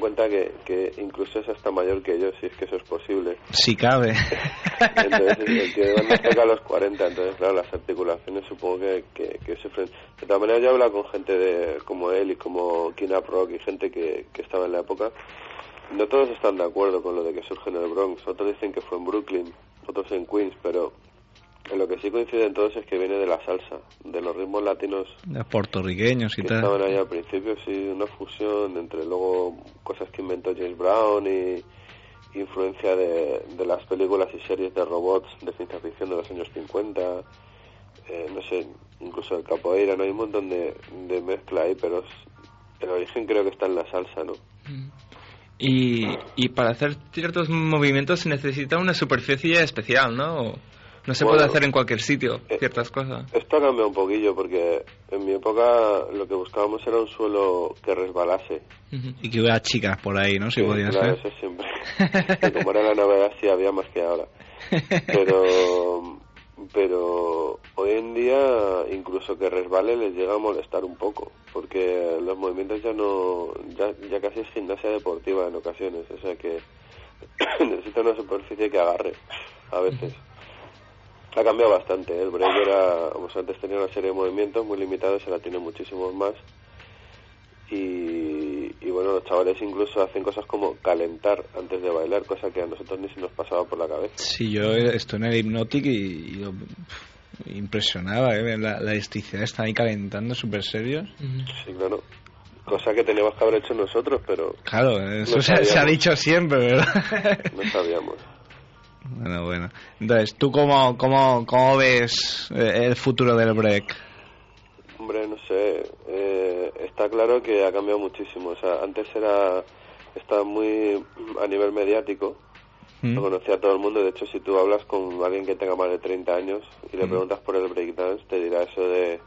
en cuenta que, que incluso es hasta mayor que yo, si es que eso es posible. Si cabe. Entonces, el toca a los 40, entonces, claro, las articulaciones supongo que, que, que sufren. De todas maneras, yo he hablado con gente de, como él y como Kina Rock y gente que, que estaba en la época. No todos están de acuerdo con lo de que surge en el Bronx. Otros dicen que fue en Brooklyn, otros en Queens, pero en lo que sí coinciden todos es que viene de la salsa, de los ritmos latinos Los puertorriqueños y que tal. estaban ahí al principio, sí, una fusión entre luego cosas que inventó James Brown y influencia de, de las películas y series de robots de ciencia ficción de los años 50, eh, no sé, incluso el capoeira, no hay un montón de, de mezcla ahí, pero es- el origen creo que está en la salsa, ¿no? Y, y para hacer ciertos movimientos se necesita una superficie especial, ¿no? No se Bueno, puede hacer en cualquier sitio eh, ciertas cosas. Esto ha cambiado un poquillo porque en mi época lo que buscábamos era un suelo que resbalase. Y que hubiera chicas por ahí, ¿no? Si Sí, podía claro, ser. eso siempre. Como era la novedad sí había más que ahora. Pero pero hoy en día incluso que resbale les llega a molestar un poco porque los movimientos ya no ya, ya casi es gimnasia deportiva en ocasiones o sea que necesita una superficie que agarre a veces ha cambiado bastante ¿eh? el break era pues antes tenía una serie de movimientos muy limitados ahora tiene muchísimos más y, y bueno, los chavales incluso hacen cosas como calentar antes de bailar, cosa que a nosotros ni se nos pasaba por la cabeza. Sí, yo estoy en el Hypnotic y, y lo- impresionaba, ¿eh? La, la elasticidad está ahí calentando súper serios. Sí, claro. Cosa que teníamos que haber hecho nosotros, pero Claro, eso se, se ha dicho siempre, ¿verdad? no sabíamos. Bueno, bueno. Entonces, ¿tú cómo, cómo, cómo ves eh, el futuro del break? Hombre, no sé, eh, está claro que ha cambiado muchísimo. O sea, antes era, estaba muy a nivel mediático, ¿Mm? lo conocía todo el mundo. De hecho, si tú hablas con alguien que tenga más de 30 años y le Mm. preguntas por el breakdance, te dirá eso de,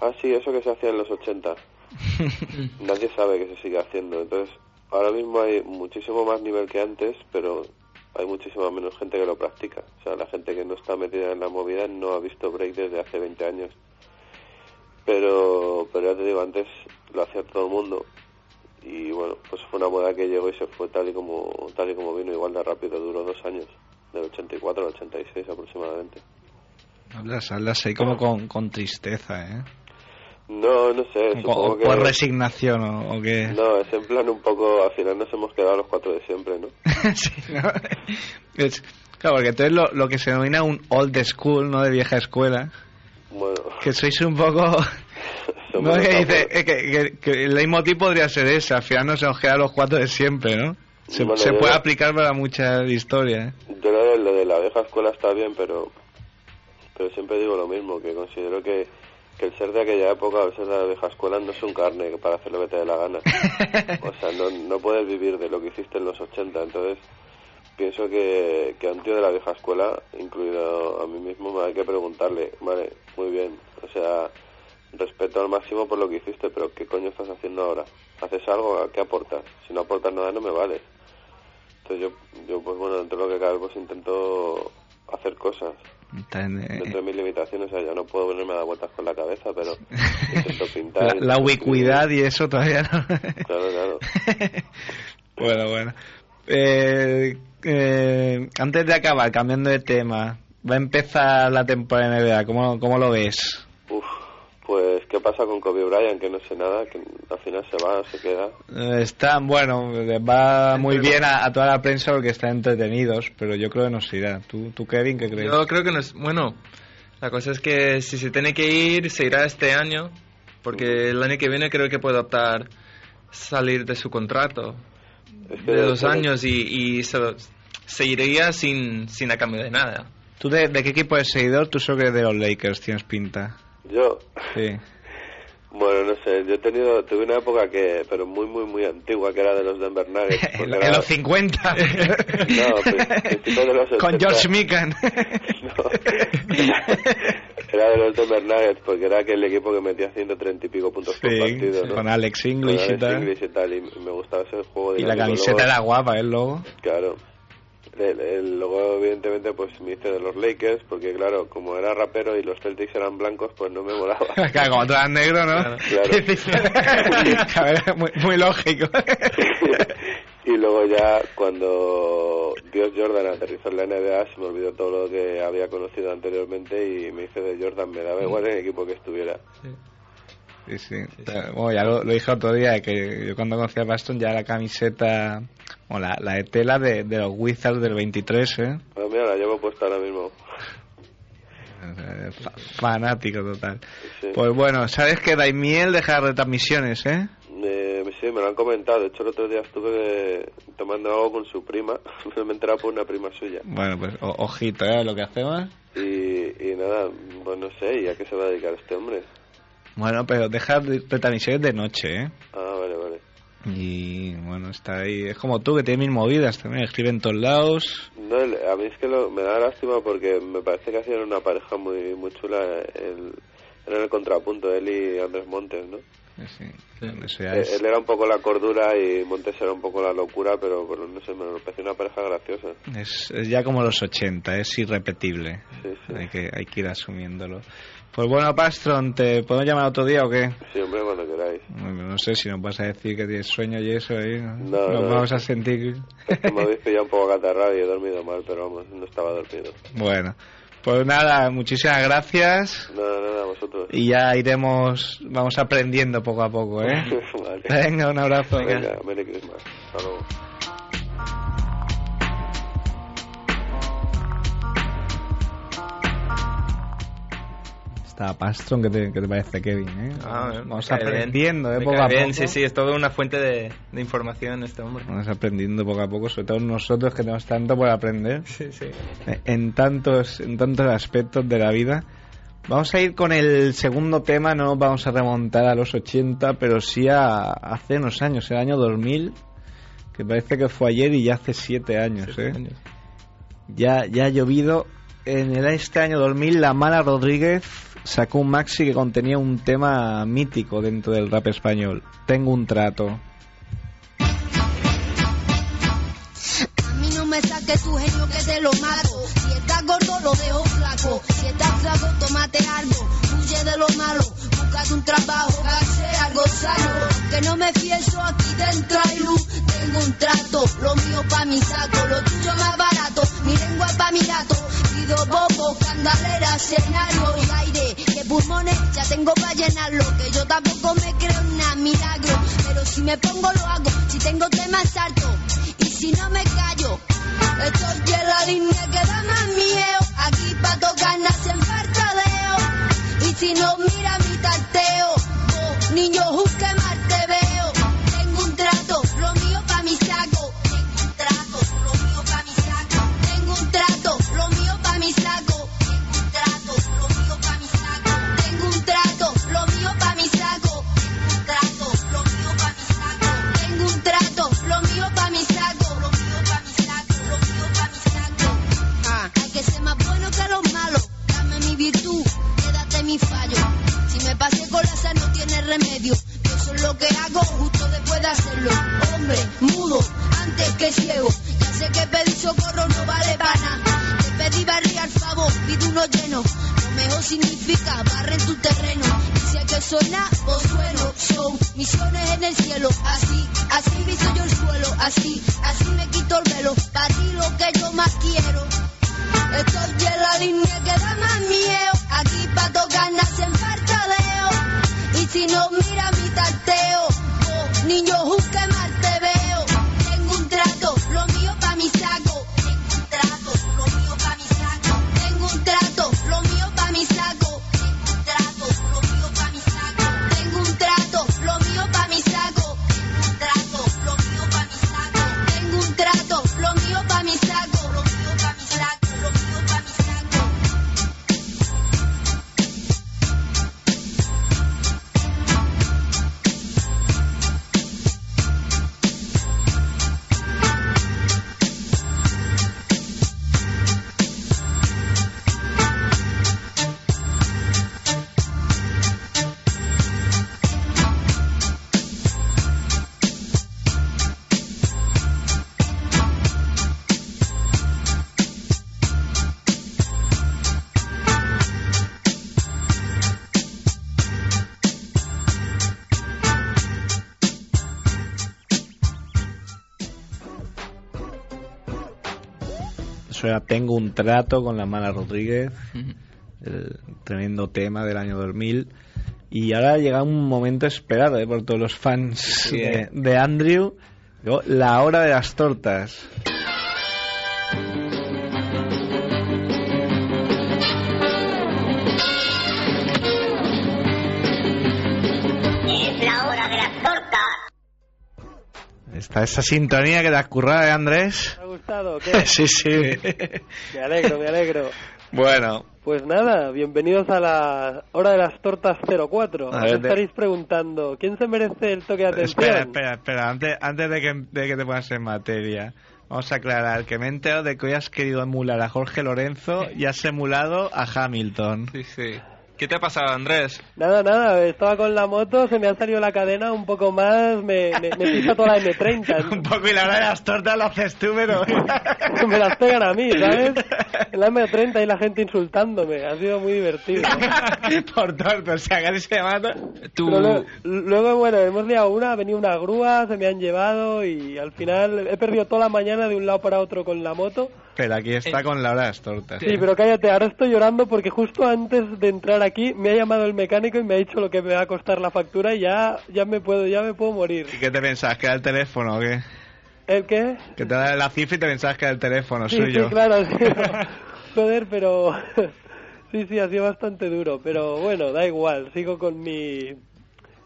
ah, sí, eso que se hacía en los 80. Nadie sabe que se sigue haciendo. Entonces, ahora mismo hay muchísimo más nivel que antes, pero hay muchísima menos gente que lo practica. O sea, la gente que no está metida en la movida no ha visto break desde hace 20 años. Pero, pero ya te digo, antes lo hacía todo el mundo. Y bueno, pues fue una moda que llegó y se fue tal y como, tal y como vino, igual de rápido, duró dos años, del 84 al 86 aproximadamente. Hablas, hablas ahí como con, con tristeza, ¿eh? No, no sé, O, supongo o que... por resignación, ¿o, o qué? No, es en plan un poco, al final nos hemos quedado los cuatro de siempre, ¿no? sí, ¿no? Es- claro, porque entonces lo, lo que se denomina un old school, ¿no? De vieja escuela, Bueno, que sois un poco... No, que dice eh, que, que- que el leitmotiv podría ser ese, al final nos quedan los cuatro de siempre, ¿no? Se, Bueno, se yo- puede aplicar para muchas historias, ¿eh? Yo lo de, lo de la vieja escuela está bien, pero pero siempre digo lo mismo, que considero que, que el ser de aquella época el ser de la vieja escuela no es un carne para hacer lo que te dé la gana. O sea, no, no puedes vivir de lo que hiciste en los 80, entonces pienso que, que a un tío de la vieja escuela, incluido a mí mismo, me hay que preguntarle, vale, muy bien, o sea, respeto al máximo por lo que hiciste, pero ¿qué coño estás haciendo ahora? ¿Haces algo? ¿Qué aportas? Si no aportas nada no me vale. Entonces yo, yo pues bueno, dentro de lo que cabe, pues intento hacer cosas Está en, eh, dentro de mis limitaciones. O sea, ya no puedo ponerme a dar vueltas con la cabeza, pero intento pintar. la, la ubicuidad y eso todavía no. Claro, claro. bueno, bueno. Eh, eh, antes de acabar, cambiando de tema, va a empezar la temporada de NBA. ¿Cómo, cómo lo ves? Uf, pues ¿qué pasa con Kobe Bryant? Que no sé nada, que al final se va, se queda. Eh, Están, bueno, les va muy bien a, a toda la prensa porque están entretenidos, pero yo creo que nos irá. ¿Tú, tú Kevin, qué crees? Yo creo que no es. Bueno, la cosa es que si se tiene que ir, se irá este año. Porque el año que viene creo que puede optar salir de su contrato Es que de dos años y, y se, se iría sin, sin a cambio de nada. ¿Tú de, de qué equipo eres seguidor? Tú solo que de los Lakers tienes pinta. Yo, Sí. bueno, no sé, yo he tenido, tuve una época que, pero muy, muy, muy antigua, que era de los Denver Nuggets. en, era- los 50. No, pri- principios de los Con 80. George Mikan. No. Era de los Denver Nuggets porque era aquel equipo que metía 130 y pico puntos por Sí, partido, ¿no? con Alex Con English y tal. English y tal, y me gustaba ese juego Y la camiseta Luego- era guapa, ¿eh? Luego. Claro. El- el- luego, evidentemente, pues me hice de los Lakers porque, claro, como era rapero y los Celtics eran blancos, pues no me molaba. Claro, como tú eras negro, ¿no? Claro. Claro, muy, muy lógico. y luego ya cuando Dios Jordan aterrizó en la NBA se me olvidó todo lo que había conocido anteriormente y me hice de Jordan, me daba igual en el equipo que estuviera. Sí, sí. Bueno, ya lo, lo dije otro día, que yo cuando conocí a Baston ya la camiseta, o la, la de tela de, de los Wizards del 23, ¿eh? Ah, mira, la llevo puesta ahora mismo. Fa- fanático total. Sí. Pues bueno, ¿sabes que Daimiel deja retransmisiones, eh? Eh, sí, me lo han comentado. De hecho, el otro día estuve eh, tomando algo con su prima. me he enterado por una prima suya. Bueno, pues ojito, ¿eh? Lo que hacemos. Y, y nada, pues no sé, ¿y a qué se va a dedicar este hombre? Bueno, pero deja retransmisiones de noche, ¿eh? Ah, Y bueno, está ahí. Es como tú, que tiene mil movidas también. Escribe en todos lados. No, el- a mí es que lo- me da lástima porque me parece que hacían una pareja muy muy chula. El, era el contrapunto, él y Andrés Montes, ¿no? Sí, Eso ya Eh, es- Él era un poco la cordura y Montes era un poco la locura, pero, pero no sé, me pareció una pareja graciosa. Es, es ya como los 80, es irrepetible. Sí, sí. Hay, que, hay que ir asumiéndolo. Pues bueno, Pastron, ¿te podemos llamar otro día o qué? Sí, hombre, cuando queráis. Bueno, No sé si nos vas a decir que tienes sueño y eso, ¿eh? No, nos no, vamos no. a sentir... Me habéis pillado un poco catarrado y he dormido mal, pero vamos, no estaba dormido. bueno, pues nada, muchísimas gracias. Nada, nada, vosotros. Y ya iremos, vamos aprendiendo poco a poco, ¿eh? Vale. Venga, un abrazo. Venga, Merry Christmas. Hasta luego. Está Pastron, ¿qué te, qué te parece, Kevin? Eh? Ah, vamos cae bien. aprendiendo, ¿eh? Poco a bien, poco. Sí, sí, es toda una fuente de, de información este hombre. Vamos aprendiendo poco a poco, sobre todo nosotros que tenemos tanto por aprender Sí, sí. en tantos, en tantos aspectos de la vida. Vamos a ir con el segundo tema, no vamos a remontar a los 80, pero sí a hace unos años, el año 2000, que parece que fue ayer y ya hace siete años, ¿eh? Ya, ya ha llovido. En el, este año 2000, la Mala Rodríguez sacó un maxi que contenía un tema mítico dentro del rap español. Tengo un trato. Me saques tu genio que te lo mato. Si estás gordo, lo dejo flaco. Si estás flaco, tómate algo. Huye de lo malo. Búscate un trabajo, que sea algo sano. Que no me fieso, aquí dentro hay luz. Tengo un trato, lo mío pa' mi saco. Lo tuyo más barato, mi lengua pa' mi gato. Pido bobo, candalera, escenario y aire. Que pulmones ya tengo pa' llenarlo. Que yo tampoco me creo en milagro. Pero si me pongo, lo hago. Si tengo temas altos y si no me callo. Estoy en la línea que da más miedo. Aquí pa' tocar nacen fartadeo. Y si no mira mi tarteo, niño, busque más te veo. Tengo un trato, lo mío pa' mi saco. Era Tengo un trato con la Mala Rodríguez, el tremendo tema del año 2000. Y ahora llega un momento esperado ¿eh? por todos los fans Sí, de, de Andrew, Llegó la hora de las tortas. Es la hora de las tortas. Está esa sintonía que te has currado, ¿eh, Andrés? Sí, sí. Me alegro, me alegro. Bueno, Pues nada, bienvenidos a la hora de las tortas 04. A Os estaréis preguntando, ¿quién se merece el toque de atención? Espera, espera, espera. Antes, antes de, que, de que te pongas en materia, vamos a aclarar que me he enterado de que hoy has querido emular a Jorge Lorenzo y has emulado a Hamilton. Sí, sí. ¿Qué te ha pasado, Andrés? Nada, nada, estaba con la moto, se me ha salido la cadena un poco más, me, me, me pisa toda la M30. Un poco y la hora de las tortas lo haces tú, pero... me las pegan a mí, ¿sabes? En la M30 y la gente insultándome, ha sido muy divertido. Por tortas, o sea, casi se mata. Tú... Luego, luego, bueno, hemos liado una, ha venido una grúa, se me han llevado y al final he perdido toda la mañana de un lado para otro con la moto. Pero aquí está con la hora de las tortas. Sí, pero cállate, ahora estoy llorando porque justo antes de entrar aquí me ha llamado el mecánico y me ha dicho lo que me va a costar la factura y ya, ya me puedo, ya me puedo morir. ¿Y qué te pensabas? ¿Que era el teléfono o qué? ¿El qué? Que te da la cifra y te pensabas que era el teléfono Sí, suyo. sí, claro, sí. Joder, pero sí, sí, ha sido bastante duro, pero bueno, da igual, sigo con mi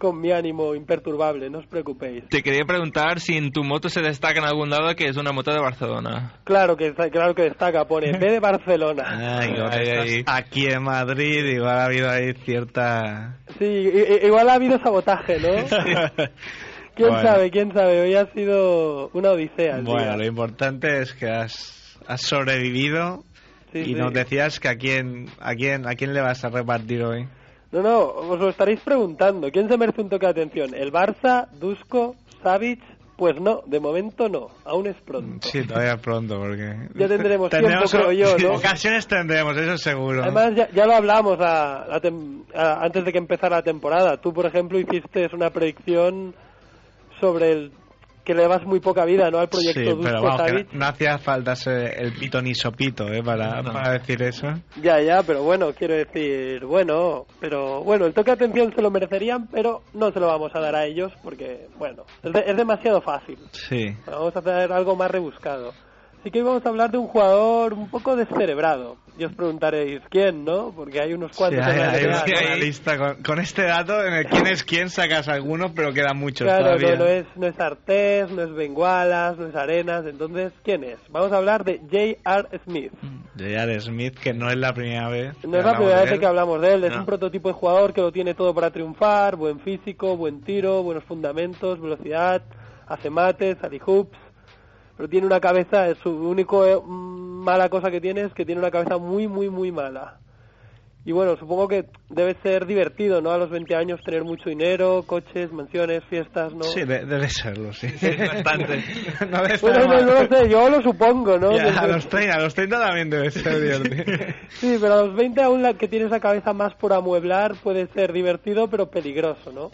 con mi ánimo imperturbable, no os preocupéis. Te quería preguntar si en tu moto se destaca en algún lado que es una moto de Barcelona. Claro que claro que destaca, pone B de Barcelona. Ay, Ay, ay. aquí en Madrid igual ha habido ahí cierta... Sí, igual ha habido sabotaje, ¿no? ¿Quién Bueno. sabe? ¿Quién sabe? Hoy ha sido una odisea. Bueno, día. lo importante es que has, has sobrevivido Sí, y sí. nos decías que a quién, a quién, a quién le vas a repartir hoy. No, no, os lo estaréis preguntando. ¿Quién se merece un toque de atención? ¿El Barça, Dusko, Savic? Pues no, de momento no. Aún es pronto. Sí, todavía pronto porque... Ya tendremos tiempo, creo yo, ¿no? Ocasiones tendremos, eso seguro. Además, ya, ya lo hablamos a- la tem- a- antes de que empezara la temporada. Tú, por ejemplo, hiciste una predicción sobre el que le das muy poca vida ¿no? al proyecto sí, pero Dusko vamos, que Savic. no, no hacía falta ser el pito ni sopito, ¿eh? Para, No. para decir eso. Ya, ya, pero bueno, quiero decir, bueno, pero bueno, el toque de atención se lo merecerían, pero no se lo vamos a dar a ellos porque, bueno, es, de- es demasiado fácil. Sí. Vamos a hacer algo más rebuscado. Así que hoy vamos a hablar de un jugador un poco descerebrado. Y os preguntaréis quién, ¿no? Porque hay unos Sí, cuantos hay, la hay una ¿no? lista con, con este dato en el quién es quién sacas algunos, pero quedan muchos Claro, todavía. no, no es, no es Artés, no es Bengualas, no es Arenas. Entonces, ¿quién es? Vamos a hablar de J.R. Smith. J.R. Smith, que no es la primera vez. No es la primera vez que hablamos de él. Es No. un prototipo de jugador que lo tiene todo para triunfar. Buen físico, buen tiro, buenos fundamentos, velocidad, hace mates, hoops. Pero tiene una cabeza, su único eh, mm, mala cosa que tiene es que tiene una cabeza muy, muy, muy mala. Y bueno, supongo que debe ser divertido, ¿no? A los 20 años tener mucho dinero, coches, mansiones, fiestas, ¿no? Sí, de- debe serlo, sí. bastante. no debe estar Bueno, no, no lo sé, yo lo supongo, ¿no? Ya, a los 30, a los 30 también debe ser divertido. Sí, pero a los 20 aún la que tiene esa cabeza más por amueblar puede ser divertido pero peligroso, ¿no?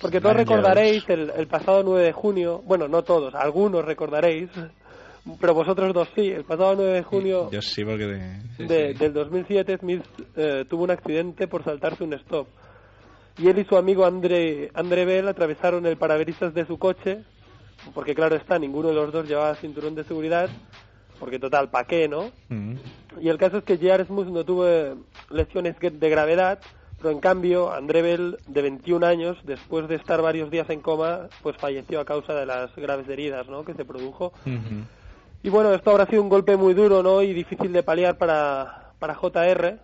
Porque todos recordaréis el, el pasado 9 de junio, bueno, no todos, algunos recordaréis, pero vosotros dos sí, el pasado 9 de junio Yo sí, porque... de- de- del 2007 Smith eh, tuvo un accidente por saltarse un stop. Y él y su amigo André, André Bell atravesaron el parabrisas de su coche, porque claro está, ninguno de los dos llevaba cinturón de seguridad, porque total, ¿pa' qué, no? Mm. Y el caso es que J.R. Smith no tuvo eh, lesiones de gravedad, pero en cambio André Bell, de 21 años, después de estar varios días en coma, pues falleció a causa de las graves heridas ¿no? que se produjo. Y bueno, esto habrá sido un golpe muy duro ¿no? y difícil de paliar para, para JR.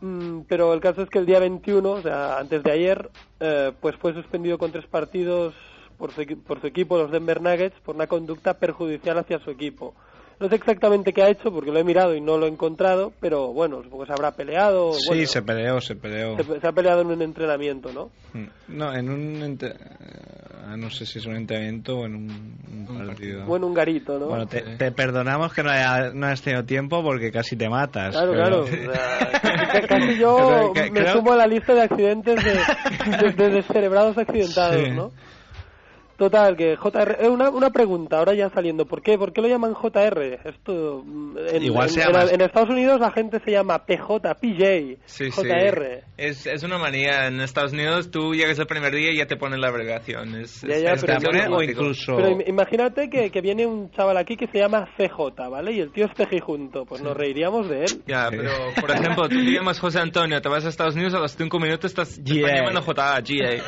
Mm, pero el caso es que el día 21, o sea, antes de ayer, eh, pues fue suspendido con tres partidos por su, por su equipo, los Denver Nuggets, por una conducta perjudicial hacia su equipo. No sé exactamente qué ha hecho porque lo he mirado y no lo he encontrado, pero bueno, supongo que se habrá peleado. Sí, bueno, se peleó, se peleó. se, se ha peleado en un entrenamiento, ¿no? Mm. No, en un... ente- ah, No sé si es un entrenamiento o en un, un partido. Bueno, un garito, ¿no? Bueno, te, te perdonamos que no, haya, no hayas tenido tiempo porque casi te matas. Claro, pero- claro. O sea, casi, casi yo me creo- sumo a la lista de accidentes de, de, de descerebrados accidentados, Sí. ¿no? Total, que JR... eh, Una, una pregunta, ahora ya saliendo. ¿Por qué, ¿Por qué lo llaman JR? Esto... mm, En, Igual en, se en- llama- en Estados Unidos la gente se llama PJ, PJ, Sí, sí. JR. Es, es una manía. En Estados Unidos tú llegas el primer día y ya te ponen la abreviación. Es, Ya, ya, es pero pone- o incluso- Pero im- imagínate que, que viene un chaval aquí que se llama CJ, ¿vale? Y el tío es junto. Pues nos reiríamos de él. Ya, pero por ejemplo, tú te llamas José Antonio, te vas a Estados Unidos, a los 5 minutos estás, te están llamando JA, GA. Es,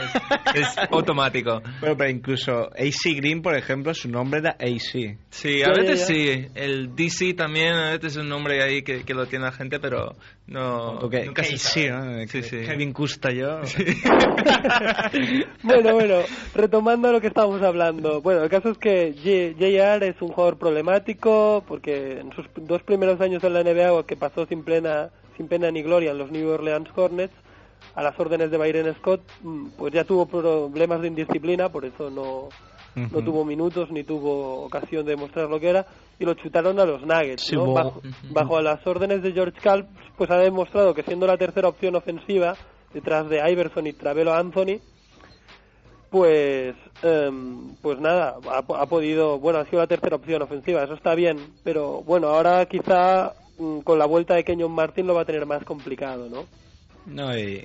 es automático. Bueno, pero incluso curioso. AC Green, por ejemplo, su nombre era AC. Sí, a veces ya. sí. El DC también a veces es un nombre ahí que, que lo tiene la gente, pero no. Porque nunca se AC, sabe. ¿no? Sí, sí. Kevin Custa yo. bueno, bueno, retomando lo que estábamos hablando. Bueno, el caso es que J- JR es un jugador problemático porque en sus dos primeros años en la NBA que pasó sin plena sin pena ni gloria en los New Orleans Hornets a las órdenes de Byron Scott, mm, pues ya tuvo problemas de indisciplina, por eso no no tuvo minutos ni tuvo ocasión de mostrar lo que era y lo chutaron a los Nuggets, Sí, ¿no? bajo, bajo las órdenes de George Karl, pues ha demostrado que siendo la tercera opción ofensiva detrás de Iverson y Travelo Anthony, pues em, pues nada, ha, ha podido, bueno, ha sido la tercera opción ofensiva, eso está bien, pero bueno, ahora quizá mm, con la vuelta de Kenyon Martin lo va a tener más complicado, ¿no? No, y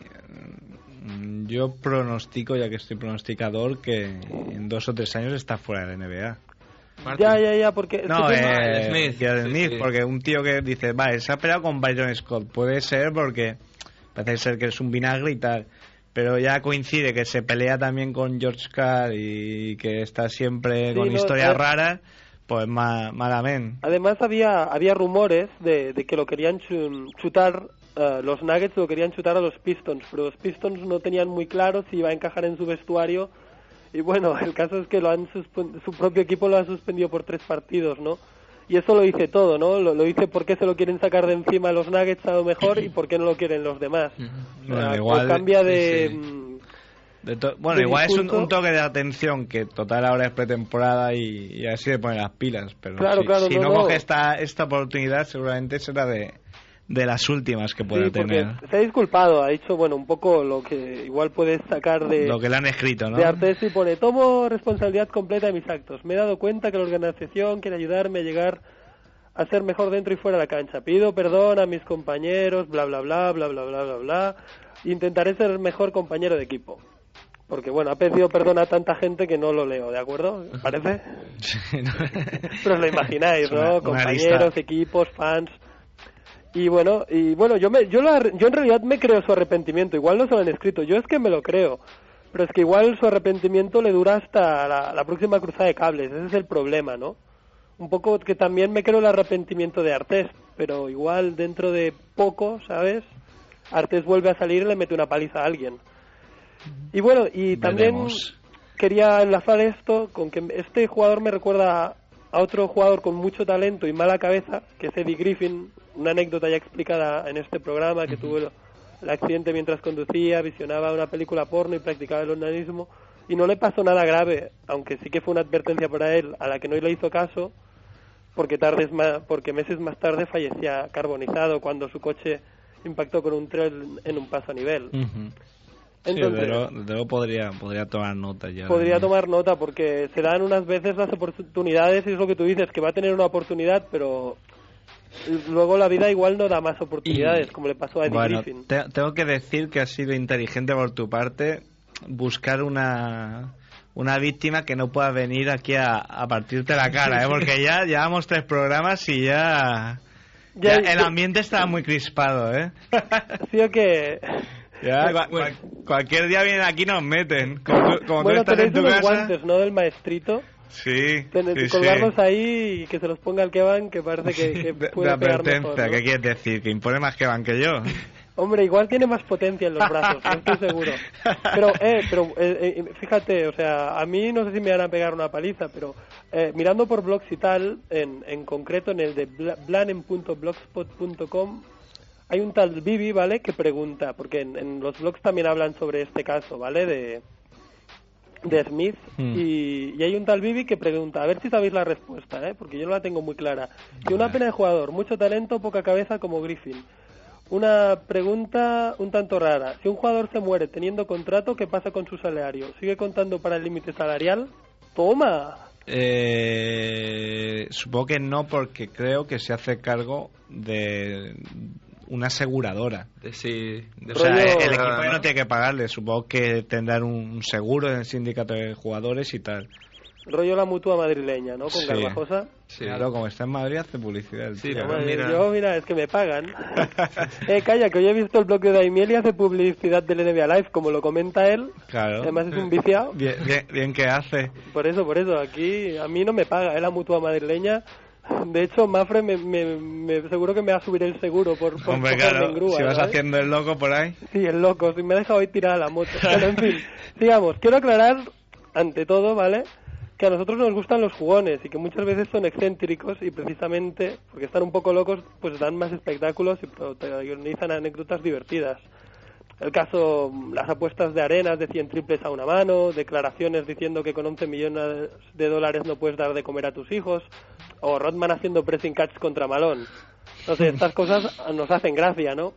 mm, yo pronostico, ya que estoy pronosticador, que en dos o tres años está fuera de la NBA. Martin. Ya, ya, ya, porque... No, eh, tiene- Smith, sí, Smith, sí. porque un tío que dice, vale, se ha peleado con Byron Scott, puede ser porque parece ser que es un vinagre y tal, pero ya coincide que se pelea también con George Carr y que está siempre Sí, con no, historias eh. raras, pues ma- malamente. Además había había rumores de, de que lo querían chu- chutar, eh, los Nuggets lo querían chutar a los Pistons, pero los Pistons no tenían muy claro si iba a encajar en su vestuario. Y bueno, el caso es que lo han su propio equipo lo ha suspendido por tres partidos, ¿no? Y eso lo dice todo, ¿no? Lo, lo dice por qué se lo quieren sacar de encima los Nuggets a lo mejor y por qué no lo quieren los demás. O sea, Bueno, igual- cambia de... sí, mm, De bueno, de igual es un, toque de atención que total ahora es pretemporada y, y así le pone las pilas, pero Claro, si, claro, si no, no, no. coge esta, esta oportunidad seguramente será de, de las últimas que pueda Sí, tener. se ha disculpado, ha dicho, bueno, un poco lo que igual puedes sacar de... Lo que le han escrito, ¿no? De Artes y pone, tomo responsabilidad completa de mis actos. Me he dado cuenta que la organización quiere ayudarme a llegar a ser mejor dentro y fuera de la cancha. Pido perdón a mis compañeros, bla, bla, bla, bla, bla, bla, bla, bla. Intentaré ser el mejor compañero de equipo. Porque, bueno, ha pedido perdón a tanta gente que no lo leo, ¿de acuerdo? ¿Os ¿Parece? Sí, ¿no? Pero os lo imagináis, una- ¿no? una Compañeros, lista. equipos, fans. Y bueno, y bueno, yo me, yo, lo yo en realidad me creo su arrepentimiento. Igual no se lo han escrito, yo es que me lo creo. Pero es que igual su arrepentimiento le dura hasta la, la próxima cruzada de cables. Ese es el problema, ¿no? Un poco que también me creo el arrepentimiento de Artés, pero igual dentro de poco, ¿sabes? Artés vuelve a salir y le mete una paliza a alguien. Y bueno, y también Veremos. quería enlazar esto con que este jugador me recuerda a otro jugador con mucho talento y mala cabeza, que es Eddie Griffin, una anécdota ya explicada en este programa, que tuvo el, el accidente mientras conducía, visionaba una película porno y practicaba el onanismo, y no le pasó nada grave, aunque sí que fue una advertencia para él, a la que no le hizo caso, porque, tardes ma- porque meses más tarde fallecía carbonizado cuando su coche impactó con un tren en un paso a nivel. Ujú. Sí, Entonces, luego, desde luego podría, podría tomar nota ya. podría tomar nota porque se dan unas veces las oportunidades y es lo que tú dices, que va a tener una oportunidad, pero luego la vida igual no da más oportunidades, como le pasó a Eddie Bueno, Griffin. te- tengo que decir que ha sido inteligente por tu parte buscar una una víctima que no pueda venir aquí a, a partirte la cara, ¿eh? porque ya llevamos tres programas y ya, Ya- ya el ambiente está muy crispado, ¿eh? Sí o que... Ya, cua- Bueno. cua- cualquier día vienen aquí y nos meten. Como tú, como tú bueno, estás tenéis en tu casa. guantes, ¿no? Del maestrito. Sí, sí, sí. colgarlos ahí y que se los ponga el que van, que parece que, que de, puede advertencia. ¿qué quieres decir? ¿Que impone más que van que yo? Hombre, igual tiene más potencia en los brazos, no estoy seguro. Pero, eh, pero eh, eh, fíjate, o sea, a mí no sé si me van a pegar una paliza, pero eh, mirando por blogs y tal, en, en concreto en el de bla- blanen.blogspot.com, hay un tal Bibi, ¿vale?, que pregunta, porque en, en los blogs también hablan sobre este caso, ¿vale?, de, de Smith, Hmm. y, y hay un tal Bibi que pregunta, a ver si sabéis la respuesta, ¿eh?, porque yo no la tengo muy clara. Que una pena de jugador, mucho talento, poca cabeza como Griffin. Una pregunta un tanto rara. Si un jugador se muere teniendo contrato, ¿qué pasa con su salario? ¿Sigue contando para el límite salarial? ¡Toma! Eh, supongo que no, porque creo que se hace cargo de una aseguradora. De, sí, de O sea, Rollo- el equipo ya no tiene que pagarle. Supongo que tendrán un seguro en el sindicato de jugadores y tal. rollo la mutua madrileña, ¿no? Con Sí. Garbajosa. Claro, como está en Madrid hace publicidad. el Sí, tío. pero Madre, mira. Yo, mira, es que me pagan. eh, calla, que hoy he visto el bloque de Daimiel y hace publicidad del NBA Live, como lo comenta él. Claro. Además es un viciado. Bien, bien, bien que hace. Por eso, por eso, aquí a mí no me paga, es la mutua madrileña. De hecho, Mafre me, me, me- seguro que me va a subir el seguro por, por Hombre, cogerme claro, en grúa, si vas ¿sabes? haciendo el loco por ahí. Sí, el loco, si me ha dejado hoy tirada la moto. Pero en fin, sigamos. Quiero aclarar, ante todo, ¿vale? Que a nosotros nos gustan los jugones y que muchas veces son excéntricos y precisamente porque están un poco locos, pues dan más espectáculos y protagonizan anécdotas divertidas. El caso, las apuestas de arenas de 100 triples a una mano, declaraciones diciendo que con 11 millones de dólares no puedes dar de comer a tus hijos, o Rodman haciendo pressing catch contra Malón. No sé, estas cosas nos hacen gracia, ¿no?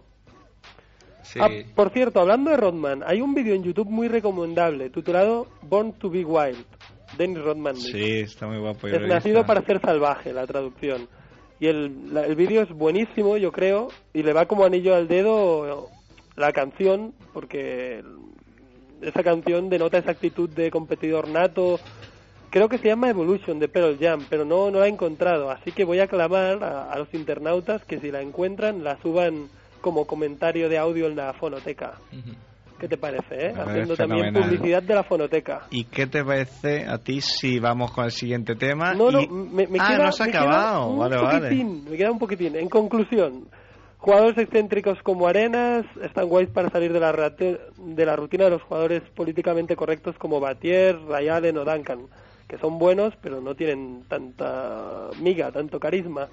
Sí. Ah, por cierto, hablando de Rodman, hay un vídeo en YouTube muy recomendable titulado Born to be Wild. Dennis Rodman. Sí, está muy guapo. es nacido para ser salvaje, la traducción. Y el, la- el vídeo es buenísimo, yo creo, y le va como anillo al dedo la canción, porque esa canción denota esa actitud de competidor nato. Creo que se llama Evolution de Pearl Jam, pero no, no la he encontrado. Así que voy a clamar a, a los internautas que si la encuentran la suban como comentario de audio en la fonoteca. ¿Qué te parece, eh? Haciendo también publicidad de la fonoteca. ¿Y qué te parece a ti si vamos con el siguiente tema? No, no, Y- me, me ah, queda, no se ha me queda acabado. un Vale, vale. me queda un poquitín. En conclusión, jugadores excéntricos como Arenas están guays para salir de la, de la rutina de los jugadores políticamente correctos como Batier, Ray Allen o Duncan, que son buenos pero no tienen tanta miga, tanto carisma.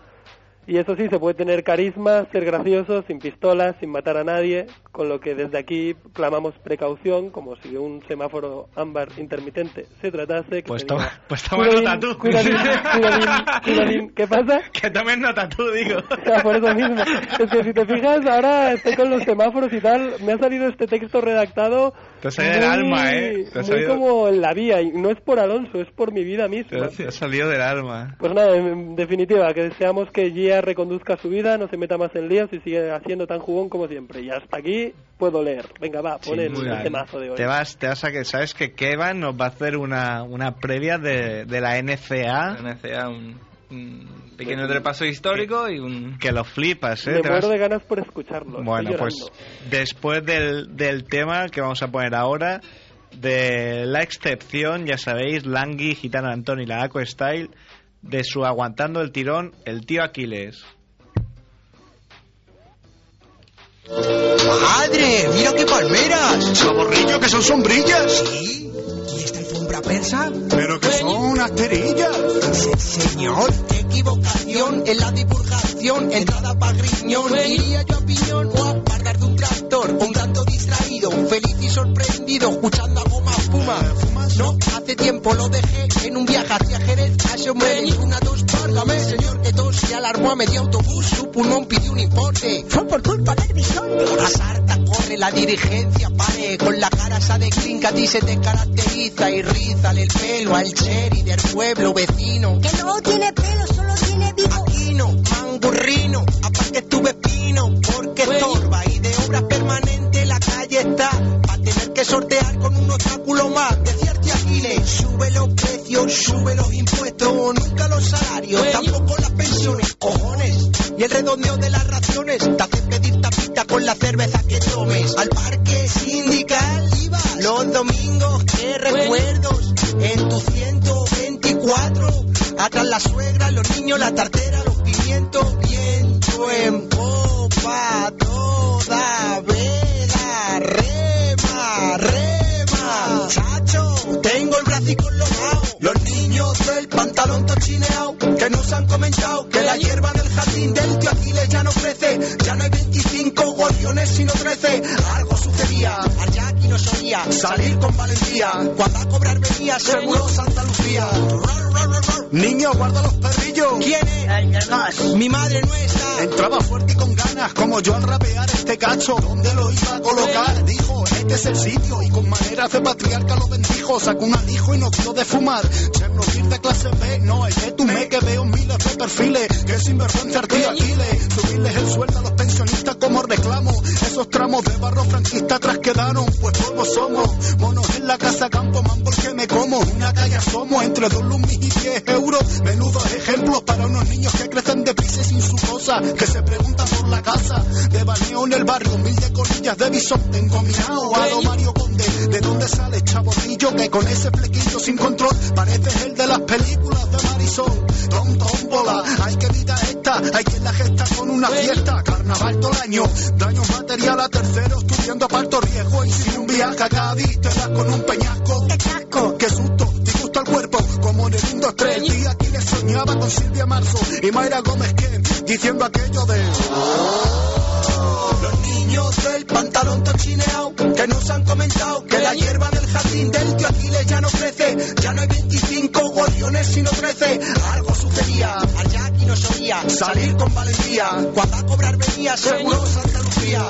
Y eso sí, se puede tener carisma, ser gracioso, sin pistolas, sin matar a nadie, con lo que desde aquí clamamos precaución, como si de un semáforo ámbar intermitente se tratase. Que Pues toma- diga, pues toma "Cuidadín, nota tú". cuidadín, cuidadín, cuidadín". ¿Qué pasa? Que tomes nota tú, digo. Ah, por eso mismo. Es que si te fijas, ahora estoy con los semáforos y tal, me ha salido este texto redactado. Te ha salido del alma, ¿eh? Te muy como en la vía, y no es por Alonso, es por mi vida misma. te ha salido del alma. Pues nada, en definitiva, que deseamos que Gia reconduzca su vida, no se meta más en líos y siga haciendo tan jugón como siempre. Y hasta aquí puedo leer. Venga, va, pon el, temazo de hoy. Te vas, te vas a que sabes que Kevin nos va a hacer una, una previa de, de la NCA NCA, un, un pequeño repaso histórico y un... que lo flipas, ¿eh? Me Te vas- muero de ganas por escucharlo. Bueno, pues después del, del tema que vamos a poner ahora, de la excepción, ya sabéis, Langui, Gitano Antoni, la Aqua Style, de su Aguantando el Tirón, el tío Aquiles. ¡Madre! ¡Mira qué palmeras! Saborrillo que son sombrillas. ¿Sí? ¿Y esta alfombra persa? Pero que son asterillas. Se- señor, qué equivocación en la divulgación. Entrada pa' griñón. Iría yo a piñón o a de un tractor. Un tanto distraído, feliz y sorprendido, escuchando a goma fuma. No, hace tiempo lo dejé en un viaje hacia Jerez. Hace hombre, una tos, válgame, señor, que tos se alarmó a medio autobús. Su pulmón pidió un importe. Fue por culpa del bisonte. La sarta corre, la dirigencia pare. Con la cara esa de que a ti se te caracteriza. Y rízale el pelo al cherry del pueblo vecino. Que no tiene pelo, solo tiene vivo. Aquino, mangurrino, aparte tuve espino, porque estorba y de obra permanente la calle está, que sortear con un obstáculo más, decía el tío Aquiles, sube los precios, sube los impuestos, nunca los salarios, tampoco las pensiones, cojones, y el redondeo de las raciones, te hace pedir tapita con la cerveza que tomes, al parque sindical ibas, los domingos, qué recuerdos, en tu 124, atrás la suegra, los niños, la tartera, los pimientos, viento en popa, toda vela, rema, chacho, tengo el bracico enlomado, los niños del pantalón tochineado, que nos han comentado que la hierba del jardín del tío Aquiles ya no crece, ya no hay 25 gorriones sino 13, algo sucedía, allá aquí no solía salir con valentía, cuando a cobrar venía seguro Santa Lucía. Niño, guarda los perrillos. ¿Quién El. Mi madre no está. Entraba fuerte y con ganas, como yo al rapear este cacho. ¿Dónde lo iba a colocar? Dijo, este es el sitio. Y con maneras de patriarca lo bendijo. Sacó un alijo y no quiero de fumar. Chernobyl de clase B, no es de tu me que veo miles de perfiles. Que sinvergüenza el tío Aquiles. Subirles el sueldo a los pensionistas como reclamo. Esos tramos de barro franquista atrás quedaron, pues polvo somos. Monos en la casa campo, man, porque me como. Una calle somos entre dos lumis y diez euros. Menudos ejemplos para unos niños que crecen de su cosa. Que se preguntan por la casa de baneo en el barrio. Mil de colillas de bisonte encominado a lo Mario Conde. ¿De dónde sale chabotillo que con ese flequillo sin control parece el de las películas de Marisol? Tom, tom, bola, hay que evitar esta. Hay quien la gesta con una fiesta. Carnaval todo el año. Daños material a terceros, estudiando a parto riesgo. Y sin un viaje a Cádiz te das con un peñasco. ¡Qué casco! ¡Qué susto! El lindo tres días que le soñaba con Silvia Marzo y Mayra Gómez que diciendo aquello de los niños del pantalón tochineado que nos han comentado que la hierba del jardín del tío Aquiles ya no crece, ya no hay 25 gorriones sino 13. Algo sucedía, allá aquí no solía salir con valentía. Cuando a cobrar venía seguro Santa Lucía.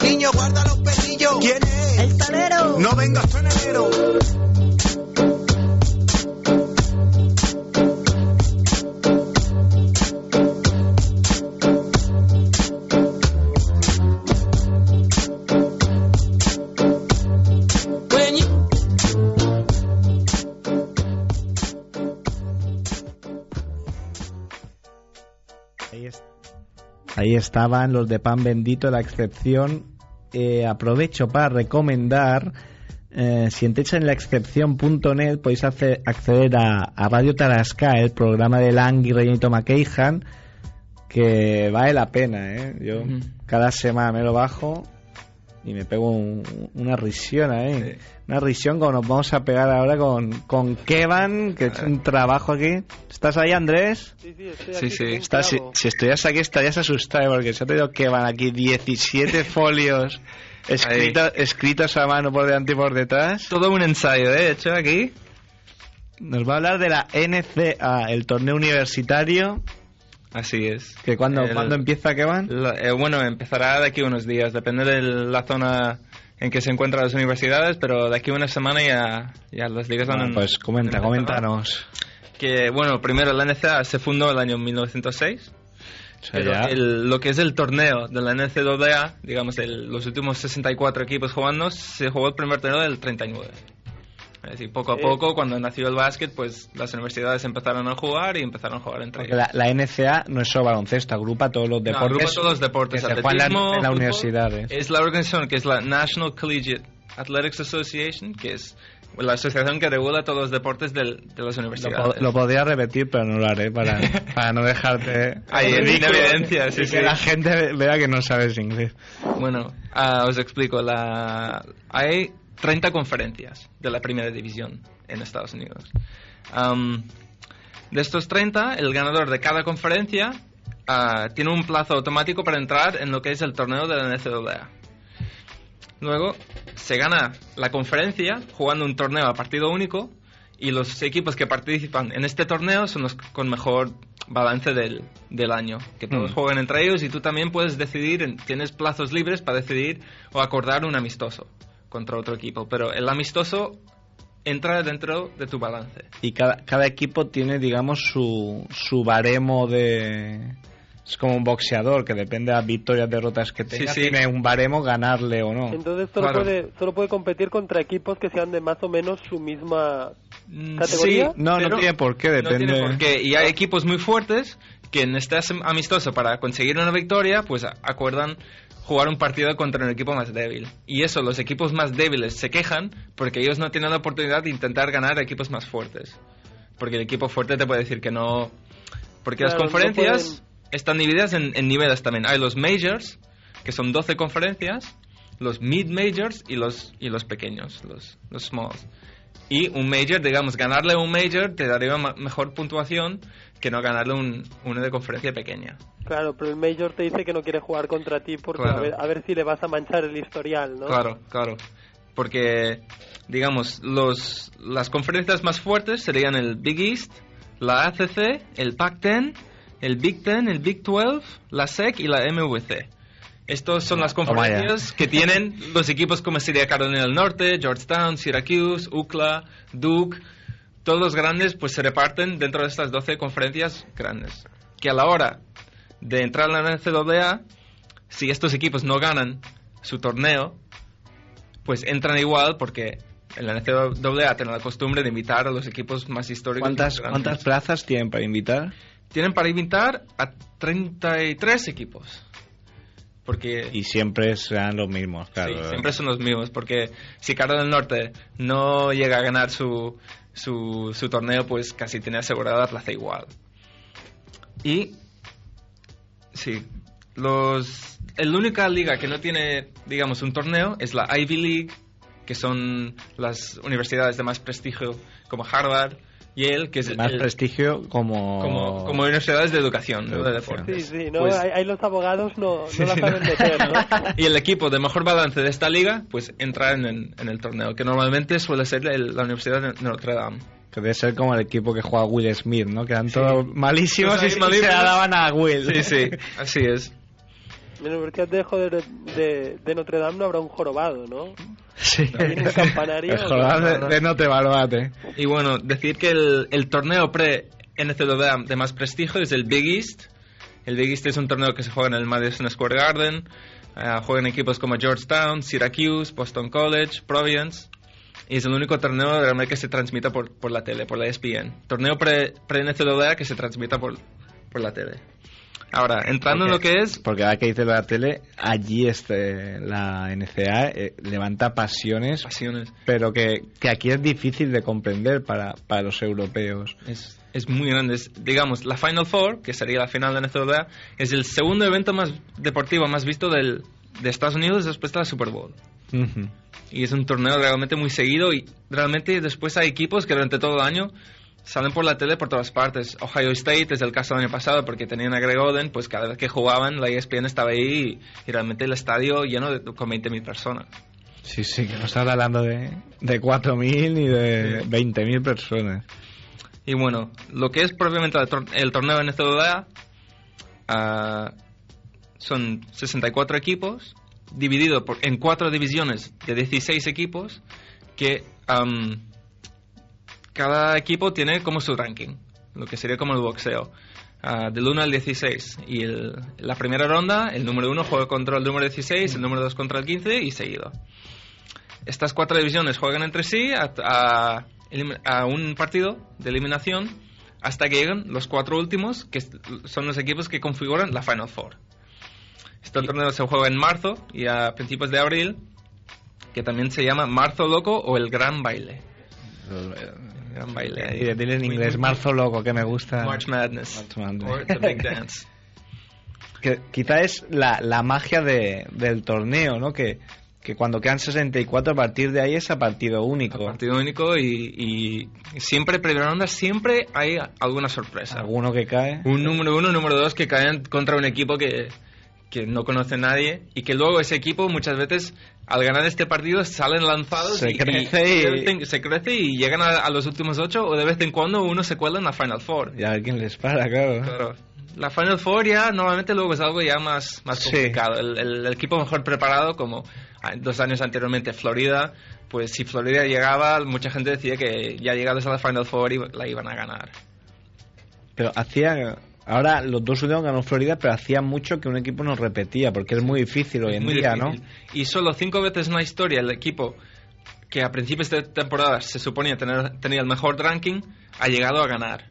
Niño, guarda los perrillos. ¿Quién es? El talero. No vengas tú ahí estaban los de pan bendito, la excepción. Eh, aprovecho para recomendar, eh, si entréis en la excepción.net podéis hace- acceder a, a Radio Tarasca, el programa de Lang y Rellenito McKeihan, que vale la pena. ¿eh? Yo cada semana me lo bajo y me pego un- una risión ahí. Una risión como nos vamos a pegar ahora con, con Kevan, que es un trabajo aquí. ¿Estás ahí, Andrés? Sí, sí, estoy Sí, aquí sí. como un Está- si, si estuvieras aquí estarías asustado ¿eh? porque se ha tenido que van aquí 17 folios escritos, escritos a mano por delante y por detrás. Todo un ensayo, ¿eh? Hecho aquí. Nos va a hablar de la NCA, el torneo universitario, Así es. que cuando, El- cuando empieza que van. La- eh, bueno, empezará de aquí unos días, depende de la zona en que se encuentran las universidades, pero de aquí una semana ya, ya las ligas van Bueno, pues comenta, coméntanos. Que, bueno, primero la NCAA se fundó en el año 1906, O sea, pero ya- el- lo que es el torneo de la NCAA, digamos, el- los últimos 64 equipos jugando, se jugó el primer torneo del 39. Es decir, poco a poco, cuando nació el básquet, pues las universidades empezaron a jugar y empezaron a jugar entre porque ellos. la, la NCA no es solo baloncesto, agrupa todos los No, deportes. agrupa todos los deportes. que se juegan en la- en las fútbol. universidades. Es la organización que es la National Collegiate Athletics Association, que es la asociación que regula todos los deportes del- de las Lo, universidades. po- lo podría repetir, pero no lo haré para, para no dejarte Ahí, en evidencia, sí, sí. que la gente vea que no sabes inglés. Bueno, ah, os explico. La... Hay 30 conferencias de la primera división en Estados Unidos. De estos 30, el ganador de cada conferencia ah, tiene un plazo automático para entrar en lo que es el torneo de la NCAA. Luego se gana la conferencia jugando un torneo a partido único y los equipos que participan en este torneo son los con mejor balance del, del año. Que todos Mm. jueguen entre ellos y tú también puedes decidir, en- tienes plazos libres para decidir o acordar un amistoso contra otro equipo. Pero el amistoso entra dentro de tu balance. Y cada, cada equipo tiene, digamos, su, su baremo de... Es como un boxeador que depende de las victorias, derrotas que tenga. sí. Tiene un baremo ganarle o no. Entonces solo, Claro. puede, solo puede competir contra equipos que sean de más o menos su misma Mm, categoría. sí, No, no tiene por qué, No depende. tiene por qué. Y hay equipos muy fuertes que en este am- amistoso para conseguir una victoria, pues acuerdan jugar un partido contra un equipo más débil. Y eso, los equipos más débiles se quejan porque ellos no tienen la oportunidad de intentar ganar a equipos más fuertes. Porque el equipo fuerte te puede decir que no. Porque las Claro, no conferencias están divididas en, en niveles también. Hay los majors, que son 12 conferencias, los mid majors y los, y los pequeños, los, los smalls. Y un major, digamos, ganarle un major te daría mejor puntuación que no ganarle un, uno de conferencia pequeña. Claro, pero el Major te dice que no quiere jugar contra ti porque Claro. a, ver, a ver si le vas a manchar el historial, ¿no? Claro, claro. Porque, digamos, los, las conferencias más fuertes serían el Big East, la ACC, el Pac-10, el Big Ten, el Big 12, la SEC y la MVC. Estos son las conferencias que tienen los equipos como sería Carolina del Norte, Georgetown, Syracuse, UCLA, Duke. Todos los grandes pues se reparten dentro de estas 12 conferencias grandes. Que a la hora de entrar en la NCAA si estos equipos no ganan su torneo, pues entran igual porque en la NCAA tienen la costumbre de invitar a los equipos más históricos. ¿Cuántas, más. ¿Cuántas plazas tienen para invitar? Tienen para invitar a 33 equipos. Porque Y siempre serán los mismos, claro. Sí, siempre son los mismos, porque si Carolina del Norte no llega a ganar su, su, su torneo, pues casi tiene asegurada la plaza igual. Y, sí, los, la única liga que no tiene, digamos, un torneo es la Ivy League, que son las universidades de más prestigio, como Harvard, Yale, que es Más el- prestigio como... como, como universidades de educación, no de Sí, deportes. sí, no, Pues- ahí, los abogados no, no la saben meter, ¿no? y el equipo de mejor balance de esta liga, pues entra en, en- en el torneo, que normalmente suele ser el- la Universidad de Notre Dame. Que debe ser como el equipo que juega Will Smith, ¿no? Que eran todos malísimos Pues y malísimos. se la daban a Will. Sí, sí, así es. En la Universidad de, joder, de, de Notre Dame no habrá un jorobado, ¿no? Sí. En el campanario. El jorobado de, de no te barbate. Y bueno, decir que el, el torneo pre-NCAA de más prestigio es el Big East. El Big East es un torneo que se juega en el Madison Square Garden. Eh, juegan equipos como Georgetown, Syracuse, Boston College, Providence. Y es el único torneo realmente que se transmite por, por la tele, por la ESPN. Torneo pre- pre-NCAA que se transmita por, por la tele. Ahora, entrando en lo que es... Porque ahora que dice lo de la tele, allí este, la NCA eh, levanta pasiones, Pasiones. pero que, que aquí es difícil de comprender para, para los europeos. Es, es muy grande. Es, digamos, la Final Four, que sería la final de la NCAA, es el segundo evento más deportivo más visto del, de Estados Unidos después de la Super Bowl. Ujú. Y es un torneo realmente muy seguido y realmente después hay equipos que durante todo el año salen por la tele por todas partes. Ohio State es el caso del año pasado porque tenían a Greg Oden, pues cada vez que jugaban la ESPN estaba ahí y, y realmente el estadio lleno de, con 20.000 personas. Sí, sí, que no está hablando de, de 4.000 ni de 20.000 personas. Y bueno, lo que es propiamente el, tor- el torneo de NCAA ah, son 64 equipos, dividido por, en cuatro divisiones de 16 equipos, que am, cada equipo tiene como su ranking, lo que sería como el boxeo. ah, del 1 al 16 y el- la primera ronda el número 1 juega contra el número 16 el número 2 contra el 15 y seguido estas cuatro divisiones juegan entre sí a, a a un partido de eliminación hasta que llegan los cuatro últimos, que son los equipos que configuran la Final Four. Este torneo se juega en marzo y a principios de abril, que también se llama Marzo Loco o el Gran Baile. Gran Baile. Y dile en inglés, marzo loco, que me gusta. March Madness. March Madness. Or the Big Dance. que quizá es la, la magia de, del torneo, ¿no? Que, que cuando quedan 64 a partir de ahí es a partido único. Partido único y, y siempre, primera ronda, siempre hay alguna sorpresa. Alguno que cae. un número uno, número dos que caen contra un equipo que, que no conoce nadie y que luego ese equipo muchas veces al ganar este partido salen lanzados Se y, crece y- y- se crece y llegan a, a los últimos ocho o de vez en cuando uno se cuela en la Final Four. Y a ver quién les para, claro. Claro. La Final Four ya normalmente luego es algo ya más, más Sí. complicado. El, el- el equipo mejor preparado, como dos años anteriormente Florida, pues si Florida llegaba, mucha gente decía que ya llegados a la Final Four la iban a ganar. Pero hacía. Ahora los dos últimos ganó Florida, pero hacía mucho que un equipo no repetía, porque es muy difícil hoy en muy día, difícil. Y solo cinco veces en la historia el equipo que a principios de temporada se suponía tener, tenía el mejor ranking ha llegado a ganar.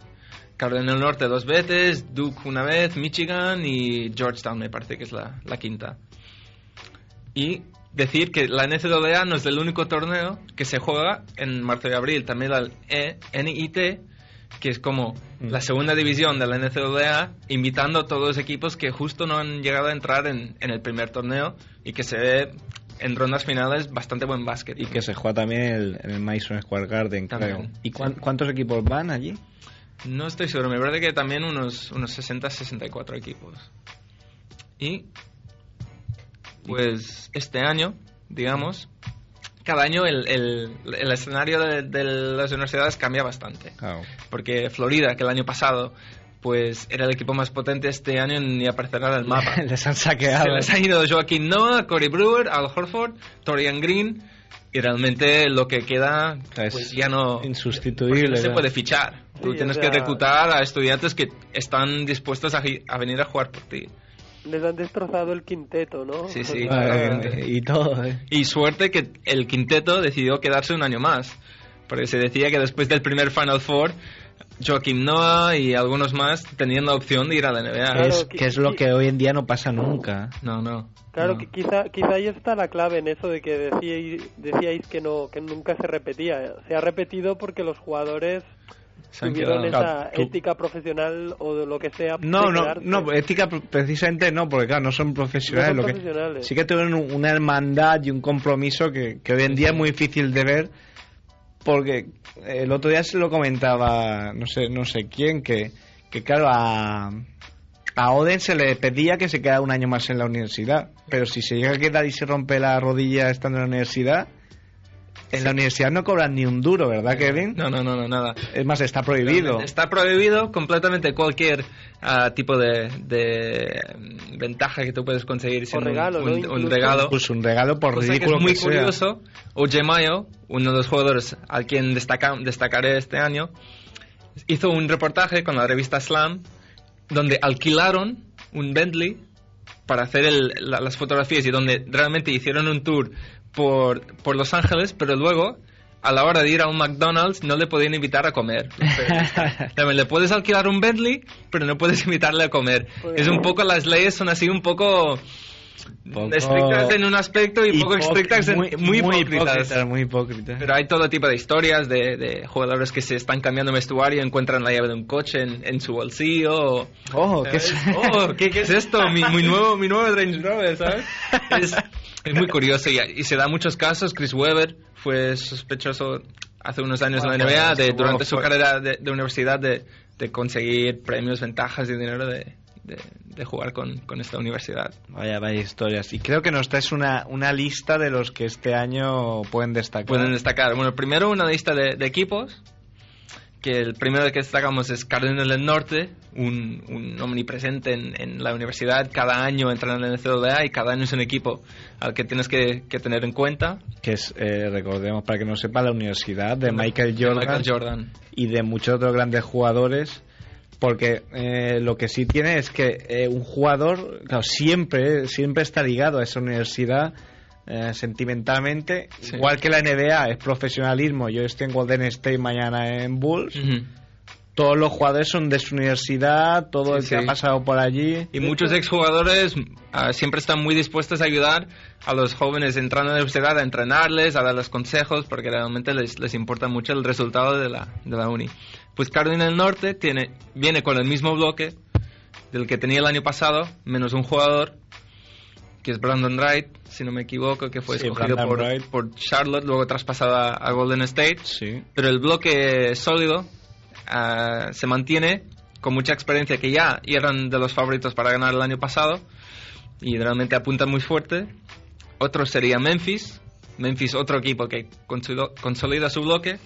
Carolina del Norte dos veces, Duke una vez, Michigan y Georgetown me parece que es la, la quinta. Y decir que la NCAA no es el único torneo que se juega en marzo y abril, también la E- NIT, que es como la segunda división de la NCAA, invitando a todos los equipos que justo no han llegado a entrar en, en el primer torneo y que se ve en rondas finales bastante buen básquet. Y que se juega también el- en el Madison Square Garden, También, creo. ¿Y cuán- cuántos equipos van allí? No estoy seguro, me parece que también unos, unos 60-64 equipos. Y pues este año, digamos, cada año el, el- el escenario de, de las universidades cambia bastante. Claro. Porque Florida, que el año pasado pues era el equipo más potente este año ni aparecerá en el mapa. Les han saqueado. Se les ha ido Joaquín Noah, Corey Brewer, Al Horford, Torian Green y realmente lo que queda Es pues ya no insustituible. no se puede fichar. Tú Sí, tienes o que reclutar a estudiantes que están dispuestos a, a venir a jugar por ti. Les han destrozado el quinteto, ¿no? Sí, sí. Eh, y todo, ¿eh? Y suerte que el quinteto decidió quedarse un año más. Porque se decía que después del primer Final Four, Joaquim Noah y algunos más tenían la opción de ir a la NBA. Claro, es, que- que es lo que hoy en día no pasa nunca. No, no. Claro, no. que quizá, quizá ahí está la clave en eso de que decíais, decíais que no que nunca se repetía. Se ha repetido porque los jugadores Se han quedado. esa tú- ética profesional o de lo que sea. No, no, quedarse. no, ética pre- precisamente no, porque claro, no son profesionales. No son lo que- sí que tuvieron un- una hermandad y un compromiso que, que hoy en día es muy difícil de ver, porque el otro día se lo comentaba, no sé, no sé quién, que, que claro, a, a Oden se le pedía que se quedara un año más en la universidad, pero si se llega a quedar y se rompe la rodilla estando en la universidad, en la universidad no cobran ni un duro, ¿verdad, Kevin? No, no, no, no, nada. Es más, está prohibido. Está prohibido completamente cualquier ah, tipo de, de, mm, ventaja que tú puedes conseguir siendo un- regalo, un, ¿no? un Incluso. regalo. Pues un regalo por Cosa que ridículo es muy que sea. curioso. Oje Mayo, uno de los jugadores a quien destaca, destacaré este año, hizo un reportaje con la revista Slam donde alquilaron un Bentley para hacer el- la- las fotografías y donde realmente hicieron un tour por, por Los Ángeles, pero luego a la hora de ir a un McDonald's no le podían invitar a comer. También le puedes alquilar un Bentley, pero no puedes invitarle a comer. Pues- Es un poco, las leyes son así un poco... Poco- estrictas en un aspecto y, poco estrictas en, muy, hipócritas. muy hipócritas. Pero hay todo tipo de historias de, de jugadores que se están cambiando de vestuario, encuentran la llave de un coche en, en su bolsillo. Oh, ¿qué es? Oh, ¿qué, qué es esto? Mi, mi nuevo, mi nuevo Range Rover, ¿sabes? Es, es muy curioso y, y se da muchos casos. Chris Webber fue sospechoso hace unos años en la Bueno, NBA de, que durante bueno, su carrera de, de universidad de, de conseguir premios, ventajas y dinero de, de, de jugar con, con esta universidad. Vaya, vaya historias. Y creo que nos traes una, una lista de los que este año pueden destacar. pueden destacar. Bueno, primero una lista de equipos, que el primero que destacamos es Cardinal del Norte, un, un omnipresente en, en la universidad. Cada año entran en la NCAA y cada año es un equipo al que tienes que, que tener en cuenta. Que es, eh, recordemos, para que no sepa, la universidad de Michael De Jordan, Michael Jordan. y de muchos otros grandes jugadores. Porque eh, lo que sí tiene es que eh, un jugador, claro, siempre, siempre está ligado a esa universidad eh, sentimentalmente. Sí. Igual que la NBA es profesionalismo. Yo estoy en Golden State mañana en Bulls. Todos los jugadores son de su universidad, todo Sí, el que sí. ha pasado por allí. Y muchos exjugadores ah, siempre están muy dispuestos a ayudar a los jóvenes entrando a la universidad, a entrenarles, a darles consejos, porque realmente les, les importa mucho el resultado de la, de la uni. Pues Carolina del Norte tiene, viene con el mismo bloque del que tenía el año pasado, menos un jugador, que es Brandon Wright, si no me equivoco, que fue Sí, escogido por, por Charlotte, luego traspasado a, a Golden State. Sí. Pero el bloque sólido ah, se mantiene con mucha experiencia que ya eran de los favoritos para ganar el año pasado y realmente apuntan muy fuerte. Otro sería Memphis. Memphis, otro equipo que consolida su bloque.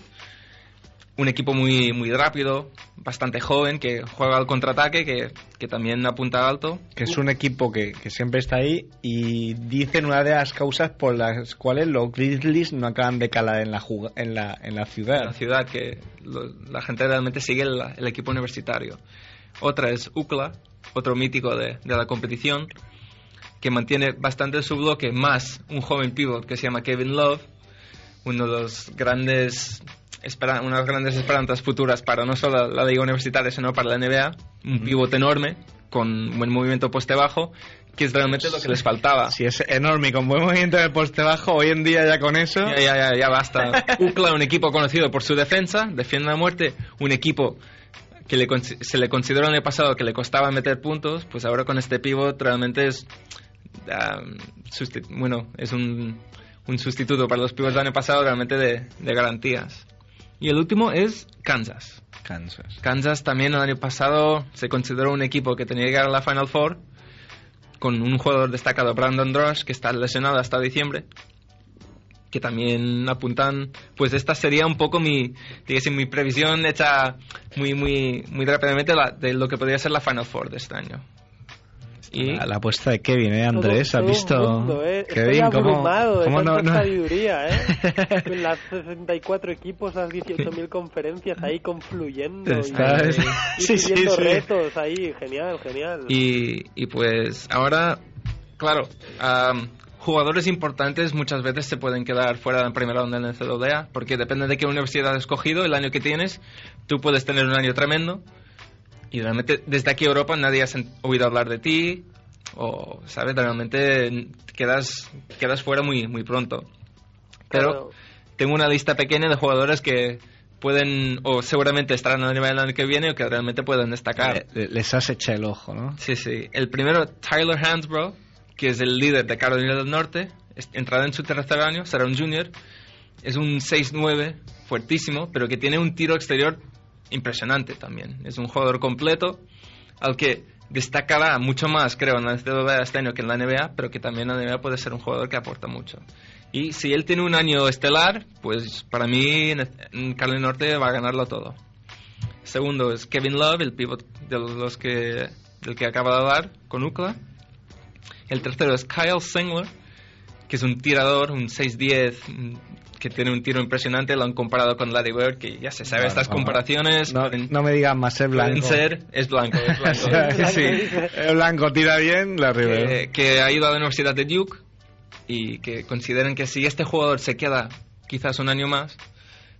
Un equipo muy, muy rápido, bastante joven, que juega al contraataque, que, que también apunta alto. que es un equipo que, que siempre está ahí y dicen una de las causas por las cuales los Grizzlies no acaban de calar en la en la, en la en ciudad. la ciudad, que lo- la gente realmente sigue el, el equipo universitario. Otra es UCLA, otro mítico de, de la competición, que mantiene bastante su bloque, más un joven pivot que se llama Kevin Love, uno de los grandes unas grandes esperanzas futuras para no solo la liga universitaria, sino para la NBA, un pivot enorme, con buen movimiento poste bajo, que es realmente lo que les faltaba. Si es enorme con buen movimiento de poste bajo, hoy en día ya con eso... Ya, ya, ya, ya basta. UCLA, un equipo conocido por su defensa, defiende a muerte, un equipo que le, se le consideró en el pasado que le costaba meter puntos, pues ahora con este pivot realmente es, susti- bueno, es un, un sustituto para los pivots del año pasado realmente de, de garantías. Y el último es Kansas. Kansas. Kansas también el año pasado se consideró un equipo que tenía que llegar a la Final Four con un jugador destacado, Brandon Rush, que está lesionado hasta diciembre, que también apuntan, pues esta sería un poco mi, digamos, mi previsión hecha muy, muy, muy rápidamente de lo que podría ser la Final Four de este año. Y La, la apuesta de Kevin, ¿eh, Andrés? ¿Has visto? un mundo, ¿eh? Kevin, Estoy ¿cómo, cómo no, no- sabiduría, ¿eh? Con las 64 equipos, las 18.000 conferencias ahí confluyendo y- Estás- y, Sí, sí, sí. retos ahí, genial, genial. Y, y pues ahora, claro, jugadores importantes muchas veces se pueden quedar fuera de la primera ronda en la NCAA porque depende de qué universidad has escogido, el año que tienes, tú puedes tener un año tremendo y realmente desde aquí a Europa nadie ha oído hablar de ti o, ¿sabes? Realmente quedas, quedas fuera muy, muy pronto. Pero Claro. tengo una lista pequeña de jugadores que pueden o seguramente estarán a nivel el año que viene o que realmente pueden destacar. Le- les has echado el ojo, ¿no? Sí, sí. El primero, Tyler Hansbrough, que es el líder de Carolina del Norte, entrará en su tercer año, será un junior. Es un 6'9", fuertísimo, pero que tiene un tiro exterior impresionante también. Es un jugador completo, al que destacará mucho más, creo, en la NCAA este año que en la NBA, pero que también la NBA puede ser un jugador que aporta mucho. Y si él tiene un año estelar, pues para mí en Carolina Norte va a ganarlo todo. Segundo es Kevin Love, el pivot de los que, del que acaba de hablar con UCLA. El tercero es Kyle Singler, que es un tirador, un 6'10", mm, que tiene un tiro impresionante. Lo han comparado con Larry Bird, que ya se sabe, No, estas no, comparaciones No, pueden- no me digas más, es blanco. ser... Es blanco, es blanco. sí. Es blanco, tira bien, la Rivera. que, que ha ido a la Universidad de Duke y que consideran que si este jugador se queda quizás un año más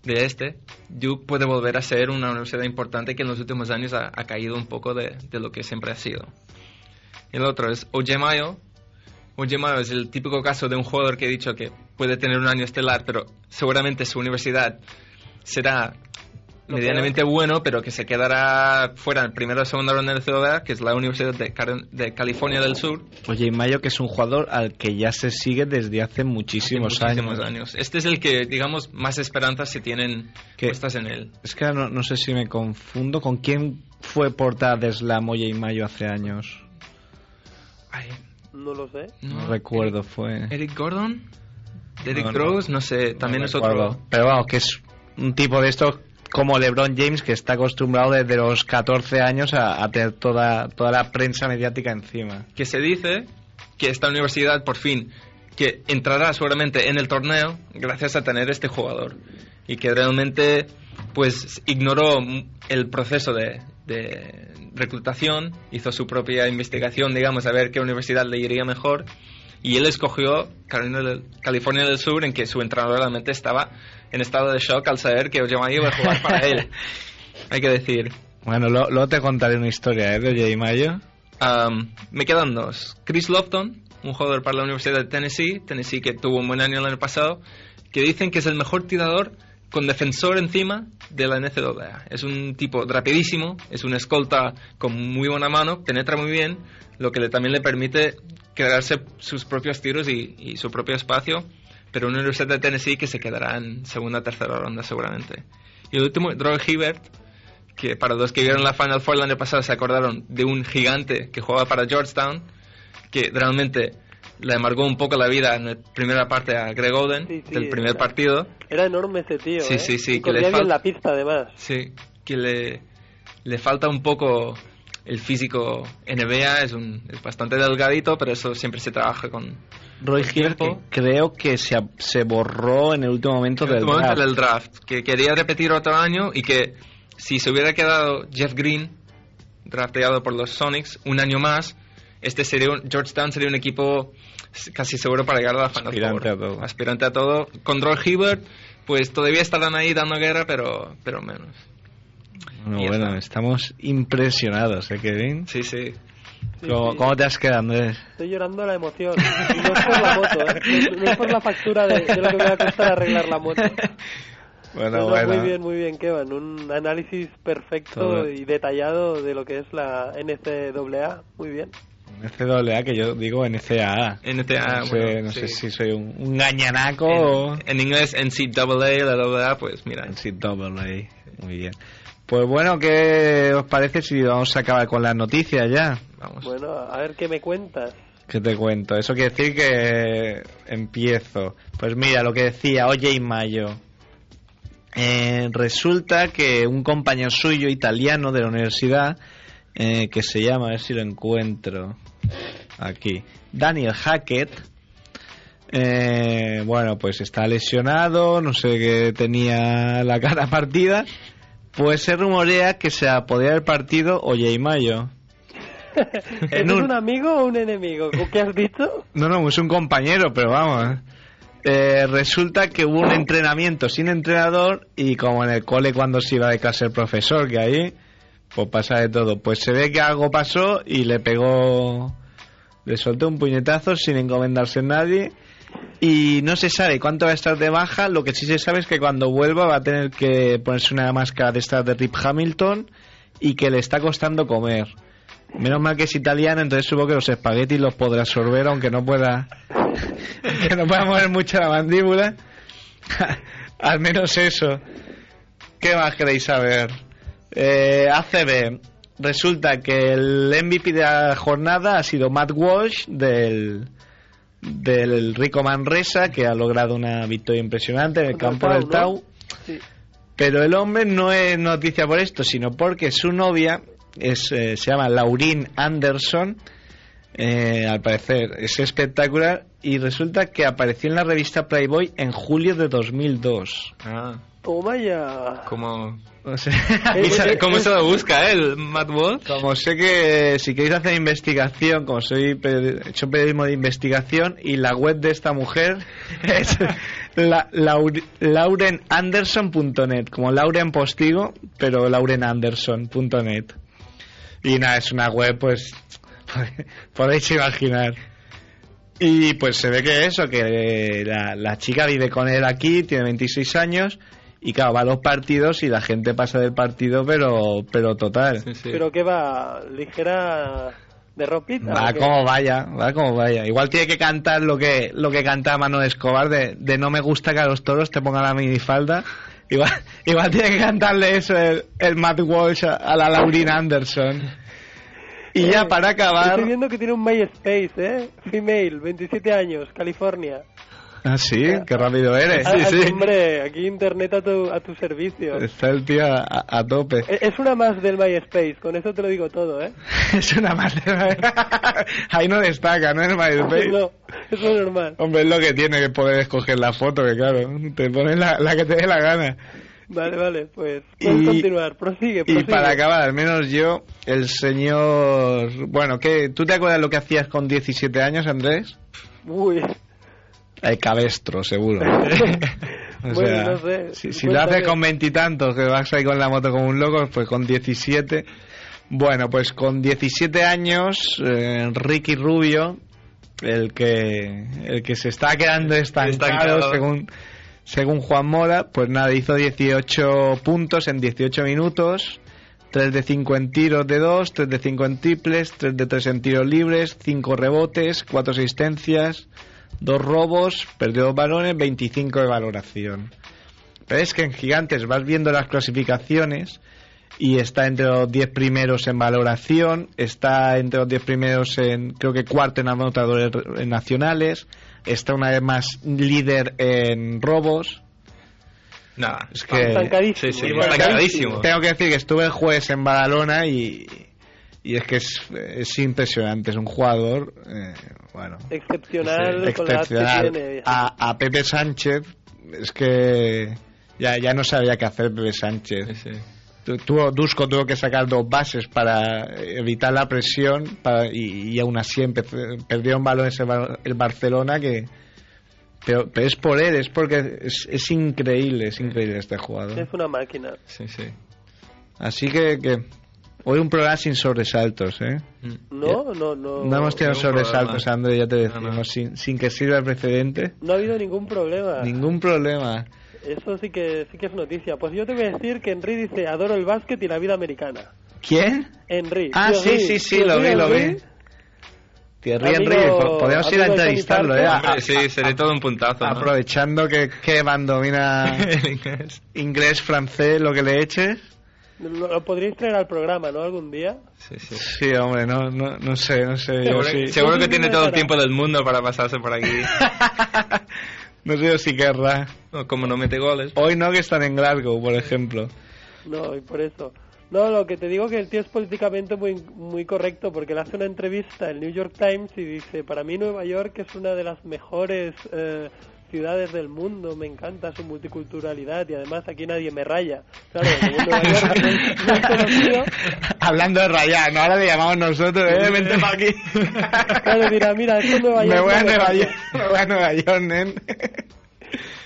de este, Duke puede volver a ser una universidad importante que en los últimos años ha, ha caído un poco de, de lo que siempre ha sido. El otro es Oje Mayo. Oje Mayo es el típico caso de un jugador que he dicho que puede tener un año estelar, pero seguramente su universidad será Lo medianamente bueno, pero que se quedará fuera en primera o segunda ronda del CODA, que es la Universidad de, Car- de California del Sur, Oye, y Mayo, que es un jugador al que ya se sigue desde hace muchísimos, muchísimos años. años. Este es el que, digamos, más esperanzas se tienen ¿Qué? puestas en él. Es que no, no sé si me confundo. ¿Con quién fue portada de Slam Oye y Mayo hace años? Ay, No lo sé. No, recuerdo, fue... Eric Gordon, Derrick No, no. Rose, no sé, también es otro. Pero vamos, que es un tipo de estos como LeBron James que está acostumbrado desde los 14 años a, a tener toda, toda la prensa mediática encima. Que se dice que esta universidad, por fin, que entrará seguramente en el torneo gracias a tener este jugador. Y que realmente, pues, ignoró el proceso de, de reclutación, hizo su propia investigación, digamos, a ver qué universidad le iría mejor. Y él escogió California del Sur, en que su entrenador realmente estaba en estado de shock al saber que Ojemaya iba a jugar para él. Hay que decir. Bueno, lo- luego te contaré una historia ¿eh? de Oye y Mayo. Um, me quedan dos. Chris Lofton, un jugador para la Universidad de Tennessee, Tennessee que tuvo un buen año el año pasado, que dicen que es el mejor tirador con defensor encima de la NCAA. Es un tipo rapidísimo, es un escolta con muy buena mano, penetra muy bien, lo que le, también le permite crearse sus propios tiros y, y su propio espacio, pero una Universidad de Tennessee que se quedará en segunda o tercera ronda seguramente. Y el último, Drew Hibbert, que para los que vieron la Final Four el año pasado se acordaron de un gigante que jugaba para Georgetown, que realmente le amargó un poco la vida en la primera parte a Greg Oden Sí, sí, del primer era- partido. Era enorme ese tío. Sí, ¿eh? sí, sí, Y que le fal- la pista, además. Sí, que le, le falta un poco el físico NBA, es, un, es bastante delgadito, pero eso siempre se trabaja con Roy que tiempo. creo que se, se borró en el último momento En el del momento draft. del draft, que quería repetir otro año y que si se hubiera quedado Jeff Green, drafteado por los Sonics, un año más, este sería un, Georgetown sería un equipo casi seguro para llegar a la Final Aspirante a todo. Aspirante a todo. Con Roy Hibbert, pues todavía estarán ahí dando guerra, pero, pero menos. Bueno, Y bueno, está. estamos impresionados, ¿eh, Kevin? Sí, sí. Sí, ¿Cómo, sí. cómo te has quedado, Andrés? Estoy llorando de la emoción. Y no es por la moto, ¿eh? No, es por la factura de, de lo que me va a costar arreglar la moto. Bueno, No, no, bueno. Muy bien, muy bien, Kevin. Un análisis perfecto Todo. y detallado de lo que es la NCAA. Muy bien. NCAA, que yo digo NCAA. NCAA, no sé, bueno, no sí. sé si soy un, un gañanaco o... En, en inglés NCAA, la AA, pues mira. NCAA, muy bien. Pues bueno, ¿qué os parece si vamos a acabar con las noticias ya? Vamos. Bueno, a ver qué me cuentas. ¿Qué te cuento? Eso quiere decir que empiezo. Pues mira, lo que decía Oye y Mayo. Eh, resulta que un compañero suyo italiano de la universidad, eh, que se llama, a ver si lo encuentro. Aquí. Daniel Hackett, eh, bueno, pues está lesionado, no sé qué tenía la cara partida. Pues se rumorea que se podría haber partido Oye Mayo. ¿Es un... amigo o un enemigo? ¿Qué has dicho? No, no, es un compañero, pero vamos. Eh, resulta que hubo un entrenamiento sin entrenador y como en el cole cuando se iba de clase el profesor, que ahí pues pasa de todo. Pues se ve que algo pasó y le pegó, le soltó un puñetazo sin encomendarse a nadie y no se sabe cuánto va a estar de baja. Lo que sí se sabe es que cuando vuelva va a tener que ponerse una máscara de estas de Rip Hamilton y que le está costando comer. Menos mal que es italiano, entonces supongo que los espaguetis los podrá absorber, aunque no pueda, que no pueda mover mucho la mandíbula. Al menos eso. ¿Qué más queréis saber? Eh, ACB. Resulta que el MVP de la jornada ha sido Matt Walsh del, del Rico Manresa, que ha logrado una victoria impresionante en el campo del Tau. Pero el hombre no es noticia por esto, sino porque su novia es, eh, se llama Laurin Anderson. Eh, al parecer es espectacular y resulta que apareció en la revista Playboy en julio de 2002. Ah. Toma ya. Como... ¿Cómo se lo busca, eh, el Matt Wolf? Como sé que si queréis hacer investigación, como soy he hecho periodismo de investigación y la web de esta mujer es la, laur, laurenanderson.net, como Lauren Postigo, pero laurenanderson.net. Y nada, es una web, pues podéis imaginar. Y pues se ve que eso, que la, la chica vive con él aquí, tiene 26 años y claro, va a los partidos y la gente pasa del partido, pero pero total. Pero que va ligera de ropita. Va como vaya, va como vaya. Igual tiene que cantar lo que lo que canta Manuel Escobar de, de no me gusta que a los toros te pongan la minifalda. Igual, igual tiene que cantarle eso el, el Matt Walsh a, a la Laurin Anderson. Y ya para acabar. Estoy viendo que tiene un MySpace, ¿eh? Female, 27 años, California. Ah, sí, qué rápido eres. Ah, Sí, sí. Hombre, aquí internet a tu, a tu servicio. Está el tío a, a tope. E- Es una más del MySpace, con eso te lo digo todo, ¿eh? Es una más. Ahí no destaca, ¿no? En MySpace. No, eso es normal. Hombre, es lo que tiene que poder escoger la foto, que claro, te pones la, la que te dé la gana. Vale, vale, pues puedes Y- continuar, prosigue, Y prosigue. para acabar, al menos yo, el señor... Bueno, ¿qué? ¿tú te acuerdas lo que hacías con 17 años, Andrés? Uy, El cabestro, seguro. O Bueno, sea, no sé, si, si lo haces con veintitantos, que vas ahí con la moto como un loco, pues con 17. Bueno, pues con 17 años, eh, Ricky Rubio, el que, el que se está quedando estancado, Estancado. según, según Juan Mora, pues nada, hizo 18 puntos en 18 minutos. 3 de 5 en tiros de 2, 3 de 5 en triples, 3 de 3 en tiros libres, 5 rebotes, 4 asistencias, dos robos, perdió dos balones, 25 de valoración. Pero es que en Gigantes vas viendo las clasificaciones y está entre los 10 primeros en valoración, está entre los 10 primeros en, creo que cuarto en anotadores re- nacionales, está una vez más líder en robos. Nada, Es que Estancadísimo. Sí, sí, tengo que decir que estuve el jueves en Badalona y, y es que es, es impresionante, es un jugador, eh, bueno, excepcional, Sí, excepcional. tiene. A, a Pepe Sánchez, es que ya, ya no sabía qué hacer Pepe Sánchez. Sí. Tu- Dusko tuvo que sacar dos bases para evitar la presión para, y, y aún así empezó- perdió un balón ese Bar- el Barcelona que... Pero, pero es por él, es porque es, es increíble, es increíble este jugador. Es una máquina. Sí, sí. Así que, que hoy un programa sin sobresaltos, ¿eh? No, no, no. No hemos tenido sobresaltos, problema. André, ya te No, decimos, no. Sin, sin que sirva el precedente. No ha habido ningún problema. Ningún problema. Eso sí que sí que es noticia. Pues yo te voy a decir que Henry dice adoro el básquet y la vida americana. ¿Quién? Henry. Ah, sí, Henry, sí, sí, lo vi, lo vi. Henry. Thierry Henry, po- podemos ir a entrevistarlo, ¿eh? Hombre, sí, sería todo un puntazo, ¿no? Aprovechando que Kevan domina El inglés. inglés, francés, lo que le eches. Lo, lo podríais traer al programa, ¿no? Algún día. Sí, sí. Sí, hombre, no, no, no sé, no sé. Yo Seguro, sí. seguro Yo que tiene todo el tiempo del mundo para pasarse por aquí. No sé yo si querrá. No, como no mete goles. Hoy no, que están en Glasgow, por ejemplo. No, y por eso. No, lo que te digo que el tío es políticamente muy, muy correcto porque le hace una entrevista el New York Times y dice, para mí Nueva York es una de las mejores eh, ciudades del mundo, me encanta su multiculturalidad y además aquí nadie me raya. Claro, como Nueva York no es- no es conocido, Hablando de rayar, ¿no? Ahora le llamamos nosotros, eh, vente para aquí. claro, mira, esto es Nueva York. Me voy a Nueva raya". York, me voy a Nueva York, nen.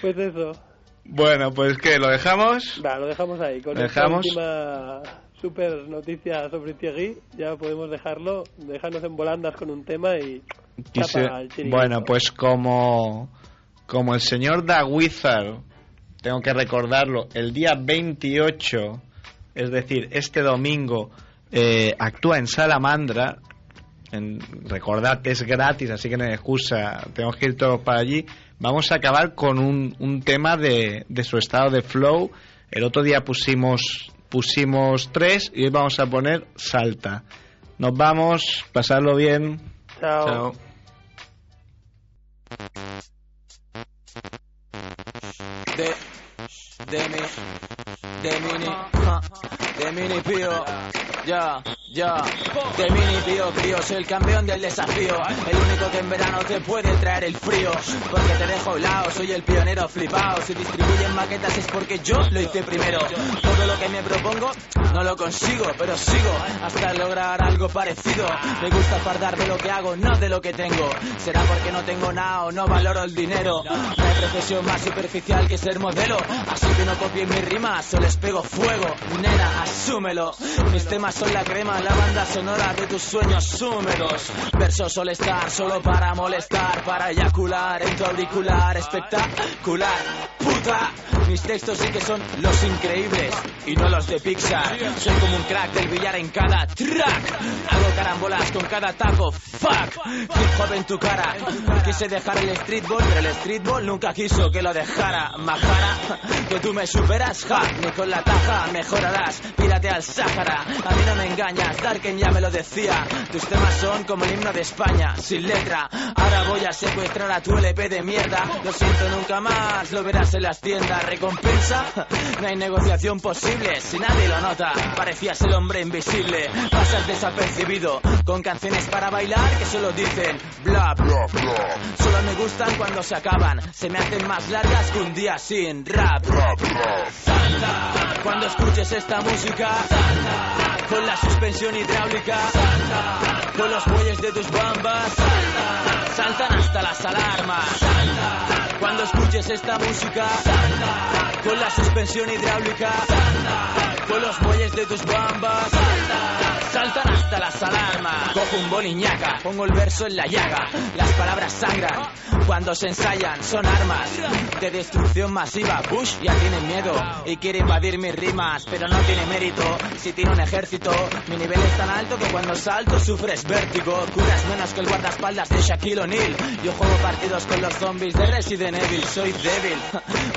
Pues eso. Bueno, pues que lo dejamos. Va, lo dejamos ahí. Con esta dejamos. última super noticia sobre Thierry, ya podemos dejarlo, dejarnos en volandas con un tema y Quise-. Bueno, pues como, como el señor Da Wizard, tengo que recordarlo, el día 28, es decir, este domingo, eh, actúa en Salamandra. En, recordad, es gratis, así que no hay excusa, tenemos que ir todos para allí. Vamos a acabar con un, un tema de, de su estado de flow. El otro día pusimos, pusimos tres y hoy vamos a poner Salta. Nos vamos, pasarlo bien. Chao. De mi, de mini, ya, ya, de mini pío, crío, soy el campeón del desafío, el único que en verano te puede traer el frío, porque te dejo helado, soy el pionero flipado, si distribuyen maquetas es porque yo lo hice primero, todo lo que me propongo no lo consigo, pero sigo hasta lograr algo parecido, me gusta fardar de lo que hago, no de lo que tengo, será porque no tengo nada o no valoro el dinero, no hay profesión más superficial que ser modelo, así que no copien mis rimas o les pego fuego, nena, asúmelo, mis temas son la crema, la banda sonora de tus sueños húmedos, versos estar solo para molestar, para eyacular en tu auricular, espectacular, puta, mis textos sí que son los increíbles y no los de Pixar, soy como un crack del billar en cada track, hago carambolas con cada taco, fuck, hip hop en tu cara, quise dejar el streetball, pero el streetball nunca quiso que lo dejara, majara, que tú me superas, ja, ni con la taja mejorarás, pírate al Sáhara, a mí no me Darken ya me lo decía, tus temas son como el himno de España, sin letra, ahora voy a secuestrar a tu LP de mierda, lo siento nunca más, lo verás en las tiendas, recompensa, no hay negociación posible, si nadie lo nota, parecías el hombre invisible, pasas desapercibido, con canciones para bailar que solo dicen bla bla bla, solo me gustan cuando se acaban, se me hacen más largas que un día sin rap, Salta, cuando escuches esta música, salta, con la suspensión hidráulica, salta, con los bueyes de tus bambas, salta, saltan hasta las alarmas, salta, cuando escuches esta música, salta, con la suspensión hidráulica, salta, con los bueyes de tus bambas, salta, saltan hasta las alarmas, cojo un boliñaca, pongo el verso en la llaga, las palabras sangran, cuando se ensayan son armas de destrucción masiva, Bush ya tiene miedo y quiere invadir mis rimas, pero no tiene mérito, si tiene un ejército, mi nivel es tan alto que cuando salto sufres vértigo, curas menos que el guardaespaldas de Shaquille O'Neal, yo juego partidos con los zombies de Resident Soy débil,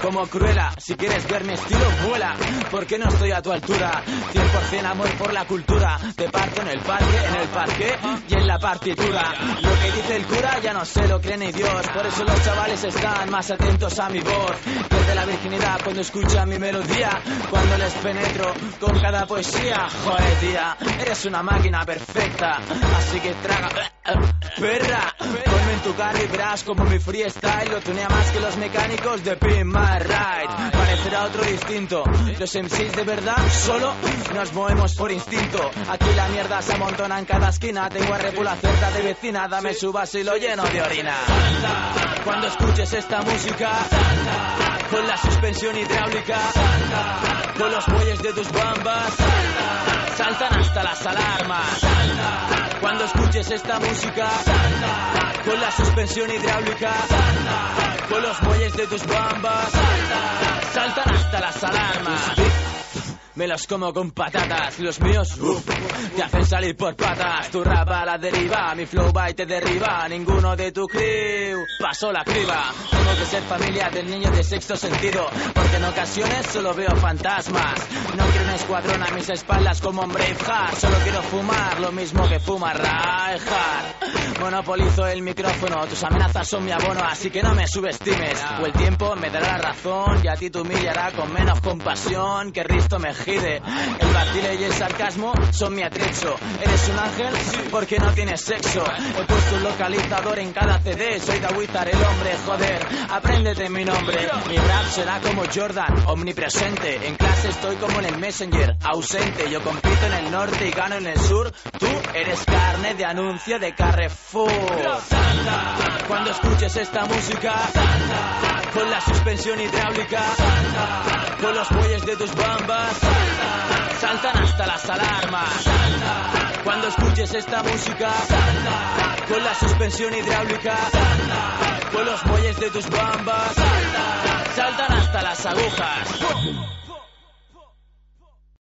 como Cruella, si quieres ver mi estilo vuela, porque no estoy a tu altura, 100% amor por la cultura, te parto en el parque, en el parque y en la partitura, lo que dice el cura ya no se lo cree ni Dios, por eso los chavales están más atentos a mi voz, pierde la virginidad cuando escuchan mi melodía, cuando les penetro con cada poesía, joder tía, eres una máquina perfecta, así que traga, perra, ponme en tu carro y verás como mi freestyle lo tunea más que los mecánicos de Pin My Ride, parecerá otro distinto, los MCs de verdad solo nos movemos por instinto, aquí la mierda se amontona en cada esquina, tengo a Repula cerca de vecina, dame su vaso y lo lleno de orina, cuando escuches esta música, con la suspensión hidráulica, con los bueyes de tus bambas, saltan hasta las alarmas. Cuando escuches esta música, con la suspensión hidráulica, con los bueyes de tus bambas, saltan hasta las alarmas. Me los como con patatas, los míos te hacen salir por patas. Tu rap la deriva, mi flow va y te derriba. Ninguno de tu crew pasó la criba. Tengo que ser familia del niño de sexto sentido, porque en ocasiones solo veo fantasmas. No quiero un escuadrón a mis espaldas como un Braveheart. Solo quiero fumar lo mismo que fuma Reinhardt. Monopolizo el micrófono, tus amenazas son mi abono, así que no me subestimes. O el tiempo me dará la razón y a ti te humillará con menos compasión que Risto me El vacile y el sarcasmo son mi atrecho. ¿Eres un ángel? Porque no tienes sexo. He puesto un localizador en cada CD. Soy Dawizar el hombre, joder. Apréndete mi nombre. Mi rap será como Jordan, omnipresente. En clase estoy como en el Messenger, ausente. Yo compito en el norte y gano en el sur. Tú eres carne de anuncio de Carrefour. Cuando escuches esta música, con la suspensión hidráulica, con los bueyes de tus bambas, saltan hasta las alarmas. Cuando escuches esta música, con la suspensión hidráulica, con los bueyes de tus bambas, saltan hasta las agujas.